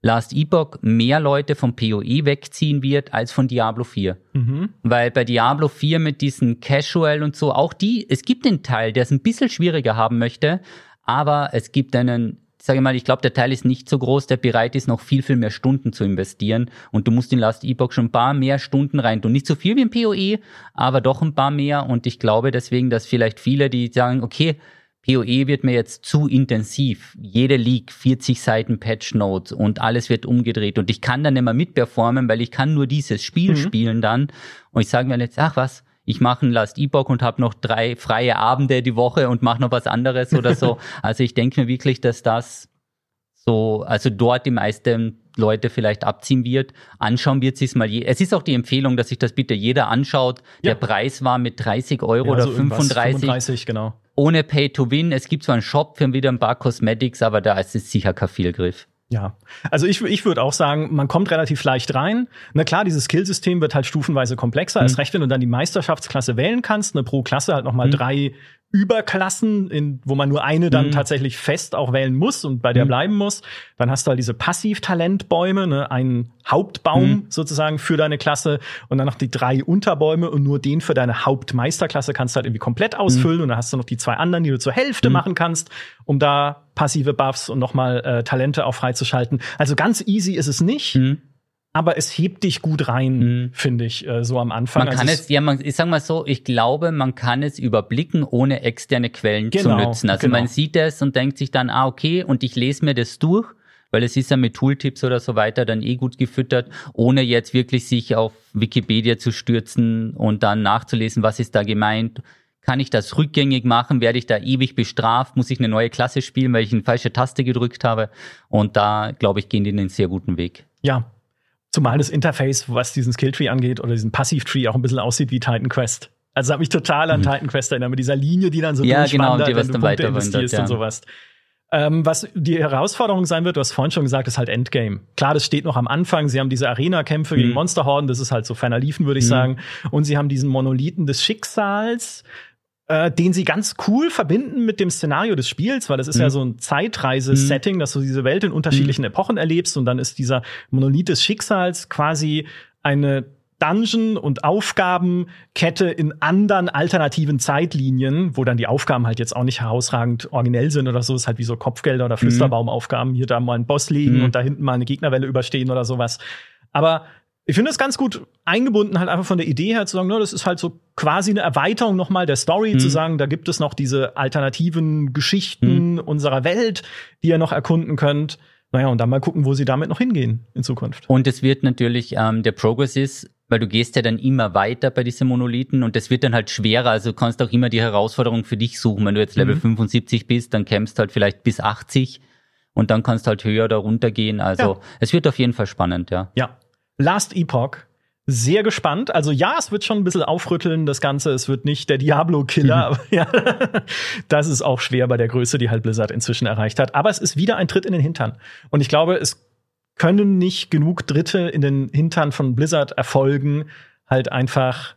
Last Epoch mehr Leute vom PoE wegziehen wird als von Diablo 4. Mhm. Weil bei Diablo 4 mit diesen Casual und so, auch die, es gibt den Teil, der es ein bisschen schwieriger haben möchte, aber es gibt einen, sage ich mal, ich glaube, der Teil ist nicht so groß, der bereit ist, noch viel, viel mehr Stunden zu investieren. Und du musst in Last Epoch schon ein paar mehr Stunden rein tun. Nicht so viel wie im PoE, aber doch ein paar mehr. Und ich glaube deswegen, dass vielleicht viele, die sagen, okay, PoE wird mir jetzt zu intensiv. Jede League 40 Seiten Patch Notes und alles wird umgedreht und ich kann dann nicht mehr mitperformen, weil ich kann nur dieses Spiel Mhm. spielen dann. Und ich sage mir jetzt, ach was, ich mache ein Last Epoch und habe noch drei freie Abende die Woche und mache noch was anderes oder so. also ich denke mir wirklich, dass das so, also dort die meisten Leute vielleicht abziehen wird. Anschauen wird sich's mal. Je es ist auch die Empfehlung, dass sich das bitte jeder anschaut. Ja. Der Preis war mit 30 Euro Ja, oder so irgendwas, 35 35, genau. ohne Pay to Win. Es gibt zwar einen Shop für wieder ein paar Cosmetics, aber da ist es sicher kein Fehlgriff. Ja, also ich, ich würde auch sagen, man kommt relativ leicht rein. Na klar, dieses Skillsystem wird halt stufenweise komplexer. Mhm. Erst recht, wenn du dann die Meisterschaftsklasse wählen kannst, eine pro Klasse halt nochmal mhm. drei Überklassen, in, wo man nur eine dann mhm. tatsächlich fest auch wählen muss und bei der mhm. bleiben muss. Dann hast du halt diese Passivtalentbäume, ne, einen Hauptbaum mhm. sozusagen für deine Klasse und dann noch die drei Unterbäume und nur den für deine Hauptmeisterklasse kannst du halt irgendwie komplett ausfüllen mhm. und dann hast du noch die zwei anderen, die du zur Hälfte mhm. machen kannst, um da passive Buffs und nochmal äh, Talente auch freizuschalten. Also ganz easy ist es nicht. Aber es hebt dich gut rein, mhm. finde ich, äh, so am Anfang. Man kann also es, ja, man, ich sag mal so, ich glaube, man kann es überblicken, ohne externe Quellen genau, zu nutzen. Also genau. man sieht es und denkt sich dann, ah, okay, und ich lese mir das durch, weil es ist ja mit Tooltips oder so weiter dann eh gut gefüttert, ohne jetzt wirklich sich auf Wikipedia zu stürzen und dann nachzulesen, was ist da gemeint. Kann ich das rückgängig machen? Werde ich da ewig bestraft? Muss ich eine neue Klasse spielen, weil ich eine falsche Taste gedrückt habe? Und da, glaube ich, gehen die einen sehr guten Weg. Ja, Zumal das Interface, was diesen Skilltree angeht oder diesen Passivtree auch ein bisschen aussieht wie Titan Quest. Also hat mich total an mhm. Titan Quest erinnert, mit dieser Linie, die dann so ja, genau, die, wenn du Punkte investierst ja. und sowas. Ähm, was die Herausforderung sein wird, du hast vorhin schon gesagt, ist halt Endgame. Klar, das steht noch am Anfang. Sie haben diese Arena-Kämpfe mhm. gegen Monsterhorden, das ist halt so ferner liefen, würde ich mhm. sagen. Und sie haben diesen Monolithen des Schicksals, äh, den sie ganz cool verbinden mit dem Szenario des Spiels, weil das ist mhm. ja so ein Zeitreise-Setting, mhm. dass du diese Welt in unterschiedlichen mhm. Epochen erlebst und dann ist dieser Monolith des Schicksals quasi eine Dungeon- und Aufgabenkette in anderen alternativen Zeitlinien, wo dann die Aufgaben halt jetzt auch nicht herausragend originell sind oder so, ist halt wie so Kopfgelder oder mhm. Flüsterbaumaufgaben, hier da mal einen Boss legen mhm. und da hinten mal eine Gegnerwelle überstehen oder sowas. Aber ich finde das ganz gut eingebunden, halt einfach von der Idee her zu sagen, no, das ist halt so quasi eine Erweiterung nochmal der Story, mhm. zu sagen, da gibt es noch diese alternativen Geschichten mhm. unserer Welt, die ihr noch erkunden könnt. Naja, und dann mal gucken, wo sie damit noch hingehen in Zukunft. Und es wird natürlich, ähm, der Progress ist, weil du gehst ja dann immer weiter bei diesen Monolithen und das wird dann halt schwerer. Also du kannst auch immer die Herausforderung für dich suchen. Wenn du jetzt Level mhm. 75 bist, dann kämpfst halt vielleicht bis 80 und dann kannst du halt höher oder runter gehen. Also ja. es wird auf jeden Fall spannend, ja. Ja, Last Epoch. Sehr gespannt. Also ja, es wird schon ein bisschen aufrütteln, das Ganze. Es wird nicht der Diablo-Killer. Mhm. ja, das ist auch schwer bei der Größe, die halt Blizzard inzwischen erreicht hat. Aber es ist wieder ein Tritt in den Hintern. Und ich glaube, es können nicht genug Dritte in den Hintern von Blizzard erfolgen, halt einfach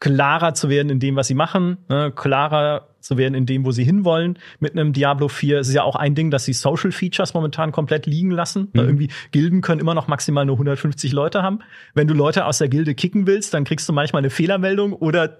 klarer zu werden in dem, was sie machen, ne, klarer zu werden in dem, wo sie hinwollen. Mit einem Diablo 4 es ist ja auch ein Ding, dass sie Social Features momentan komplett liegen lassen. Mhm. Irgendwie Gilden können immer noch maximal nur 150 Leute haben. Wenn du Leute aus der Gilde kicken willst, dann kriegst du manchmal eine Fehlermeldung oder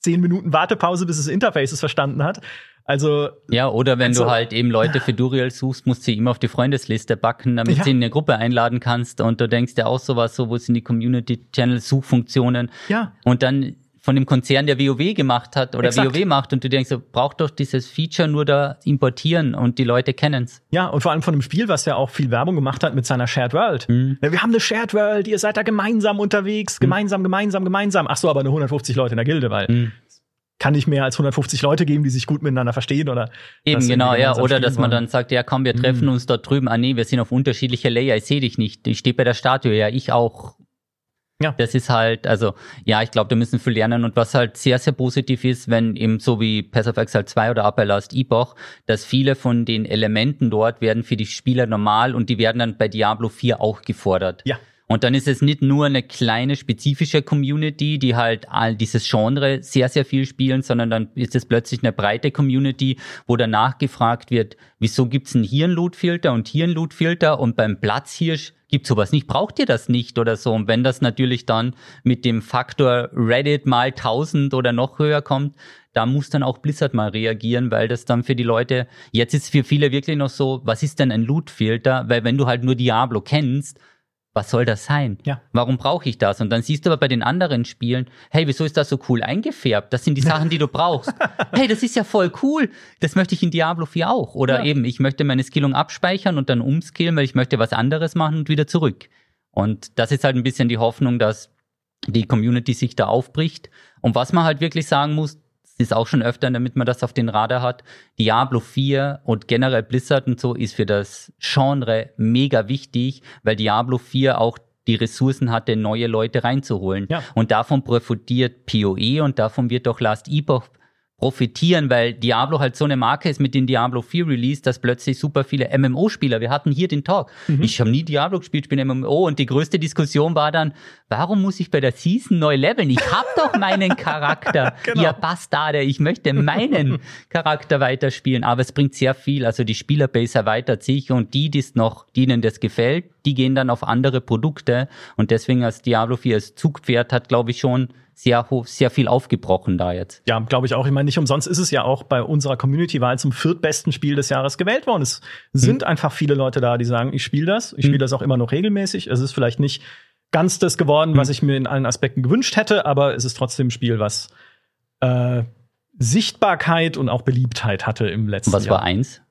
zehn Minuten Wartepause, bis das Interface es verstanden hat. Also ja, oder wenn also, du halt eben Leute für Duriel suchst, musst du sie immer auf die Freundesliste backen, damit ja. sie in eine Gruppe einladen kannst. Und du denkst ja auch sowas, so wo sind die Community Channel Suchfunktionen? Ja. Und dann von dem Konzern, der WoW gemacht hat oder Exakt. WoW macht und du denkst, braucht doch dieses Feature nur da importieren und die Leute kennen's. Ja, und vor allem von einem Spiel, was ja auch viel Werbung gemacht hat mit seiner Shared World. Mhm. Wir haben eine Shared World, ihr seid da gemeinsam unterwegs, mhm. gemeinsam, gemeinsam, gemeinsam. Ach so, aber nur 150 Leute in der Gilde, weil mhm. kann nicht mehr als 150 Leute geben, die sich gut miteinander verstehen oder eben genau, ja, oder dass man dann sagt, ja, komm, wir treffen mhm. uns dort drüben. Ah nee, wir sind auf unterschiedliche Layer, ich sehe dich nicht. Ich stehe bei der Statue, ja, ich auch ja. Das ist halt, also ja, ich glaube, da müssen viel lernen und was halt sehr, sehr positiv ist, wenn eben so wie Pass of Exile 2 oder Upper Last Epoch, dass viele von den Elementen dort werden für die Spieler normal und die werden dann bei Diablo 4 auch gefordert. Ja. Und dann ist es nicht nur eine kleine spezifische Community, die halt all dieses Genre sehr, sehr viel spielen, sondern dann ist es plötzlich eine breite Community, wo danach gefragt wird, wieso gibt's denn hier einen Lootfilter und hier einen Lootfilter und beim Platzhirsch gibt sowas nicht, braucht ihr das nicht oder so. Und wenn das natürlich dann mit dem Faktor Reddit mal 1000 oder noch höher kommt, da muss dann auch Blizzard mal reagieren, weil das dann für die Leute, jetzt ist für viele wirklich noch so, was ist denn ein Lootfilter? Weil wenn du halt nur Diablo kennst, was soll das sein? Ja. Warum brauche ich das? Und dann siehst du aber bei den anderen Spielen, hey, wieso ist das so cool eingefärbt? Das sind die Sachen, die du brauchst. hey, das ist ja voll cool. Das möchte ich in Diablo 4 auch. Oder ja. eben, ich möchte meine Skillung abspeichern und dann umskillen, weil ich möchte was anderes machen und wieder zurück. Und das ist halt ein bisschen die Hoffnung, dass die Community sich da aufbricht. Und was man halt wirklich sagen muss, ist auch schon öfter, damit man das auf den Radar hat. Diablo 4 und generell Blizzard und so ist für das Genre mega wichtig, weil Diablo 4 auch die Ressourcen hatte, neue Leute reinzuholen. Ja. Und davon profitiert PoE und davon wird auch Last Epoch profitieren, weil Diablo halt so eine Marke ist mit dem Diablo 4 Release, dass plötzlich super viele MMO-Spieler, wir hatten hier den Talk, mhm. ich habe nie Diablo gespielt, ich bin MMO und die größte Diskussion war dann, warum muss ich bei der Season neu leveln? Ich habe doch meinen Charakter, genau. ihr Bastarde, ich möchte meinen Charakter weiterspielen, aber es bringt sehr viel, also die Spielerbase erweitert sich und die, die es noch, denen das gefällt, die gehen dann auf andere Produkte und deswegen als Diablo 4 als Zugpferd hat, glaube ich, schon sehr, sehr viel aufgebrochen da jetzt. Ja, glaube ich auch. Ich meine, nicht umsonst ist es ja auch bei unserer Community-Wahl zum viertbesten Spiel des Jahres gewählt worden. Es sind hm. einfach viele Leute da, die sagen, ich spiele das. Ich hm. spiele das auch immer noch regelmäßig. Es ist vielleicht nicht ganz das geworden, hm. was ich mir in allen Aspekten gewünscht hätte, aber es ist trotzdem ein Spiel, was äh, Sichtbarkeit und auch Beliebtheit hatte im letzten Jahr. Was war eins?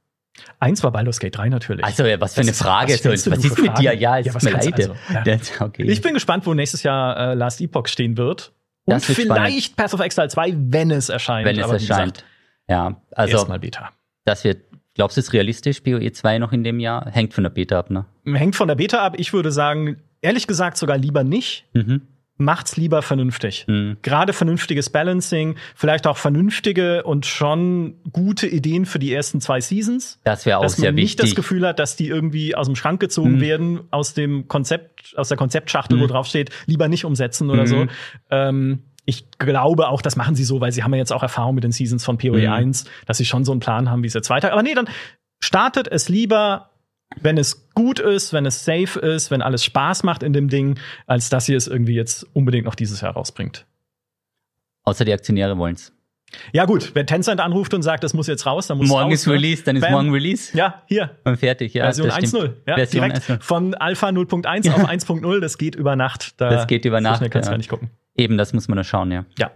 Eins war Baldur's Gate 3 natürlich. Also, was für eine Frage. Was, was, was ist mit dir? Ja, es ja, mir leid. Also, ja. okay. Ich bin gespannt, wo nächstes Jahr äh, Last Epoch stehen wird. Und das vielleicht spannend. Path of Exile 2, wenn es erscheint. Wenn es Aber erscheint. Gesagt, ja, also. Erstmal Beta. Das wird, glaubst du, ist realistisch, BOE 2 noch in dem Jahr? Hängt von der Beta ab, ne? Hängt von der Beta ab. Ich würde sagen, ehrlich gesagt sogar lieber nicht. Mhm macht's lieber vernünftig. Mhm. Gerade vernünftiges Balancing, vielleicht auch vernünftige und schon gute Ideen für die ersten zwei Seasons. Das wäre auch dass sehr man nicht das Gefühl hat, dass die irgendwie aus dem Schrank gezogen mhm. werden, aus dem Konzept, aus der Konzeptschachtel, mhm. wo drauf steht, lieber nicht umsetzen oder so. Mhm. Ähm, ich glaube auch, das machen sie so, weil sie haben ja jetzt auch Erfahrung mit den Seasons von PoE mhm. 1, dass sie schon so einen Plan haben, wie es jetzt weiter. Aber nee, dann startet es lieber wenn es gut ist, wenn es safe ist, wenn alles Spaß macht in dem Ding, als dass ihr es irgendwie jetzt unbedingt noch dieses Jahr rausbringt. Außer die Aktionäre wollen's. Ja gut, wenn Tencent anruft und sagt, das muss jetzt raus, dann muss morgen es raus. Morgen ist Release, dann ist Bam. morgen Release. Ja, hier. Und fertig, ja. Version 1.0. Ja, Version direkt 1.0. von Alpha 0.1 auf 1.0, das geht über Nacht. Da das geht über Nacht. So schnell kannst ja. gar nicht gucken. Eben, das muss man da schauen, ja. Ja.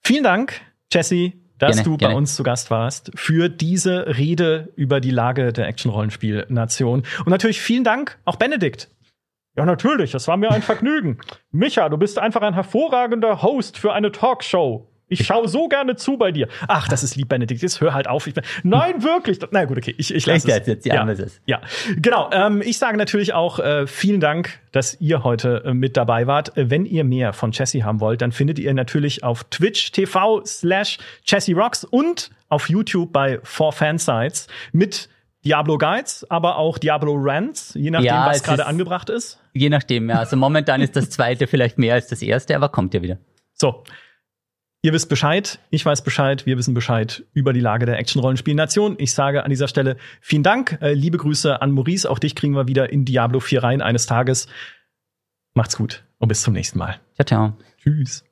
Vielen Dank, Jesse, dass gerne, du gerne. bei uns zu Gast warst für diese Rede über die Lage der Action-Rollenspiel-Nation. Und natürlich vielen Dank auch Benedikt. Ja, natürlich, das war mir ein Vergnügen. Micha, du bist einfach ein hervorragender Host für eine Talkshow. Ich schaue so gerne zu bei dir. Ach, das ist lieb, Benedikt. Jetzt hör halt auf. Ich bin, nein, wirklich. Na gut, okay. Ich, ich lasse es. Jetzt, ja, es. ja, genau. Ähm, ich sage natürlich auch äh, vielen Dank, dass ihr heute äh, mit dabei wart. Äh, wenn ihr mehr von Chessy haben wollt, dann findet ihr natürlich auf Twitch TV slash Chessy Rocks und auf YouTube bei 4Fansites mit Diablo Guides, aber auch Diablo Rants, je nachdem, ja, was gerade angebracht ist. Je nachdem, ja. Also momentan ist das zweite vielleicht mehr als das erste, aber kommt ja wieder. So. Ihr wisst Bescheid, ich weiß Bescheid, wir wissen Bescheid über die Lage der Action-Rollenspiel-Nation. Ich sage an dieser Stelle vielen Dank, äh, liebe Grüße an Maurice, auch dich kriegen wir wieder in Diablo 4 rein eines Tages. Macht's gut und bis zum nächsten Mal. Ciao, ciao. Tschüss.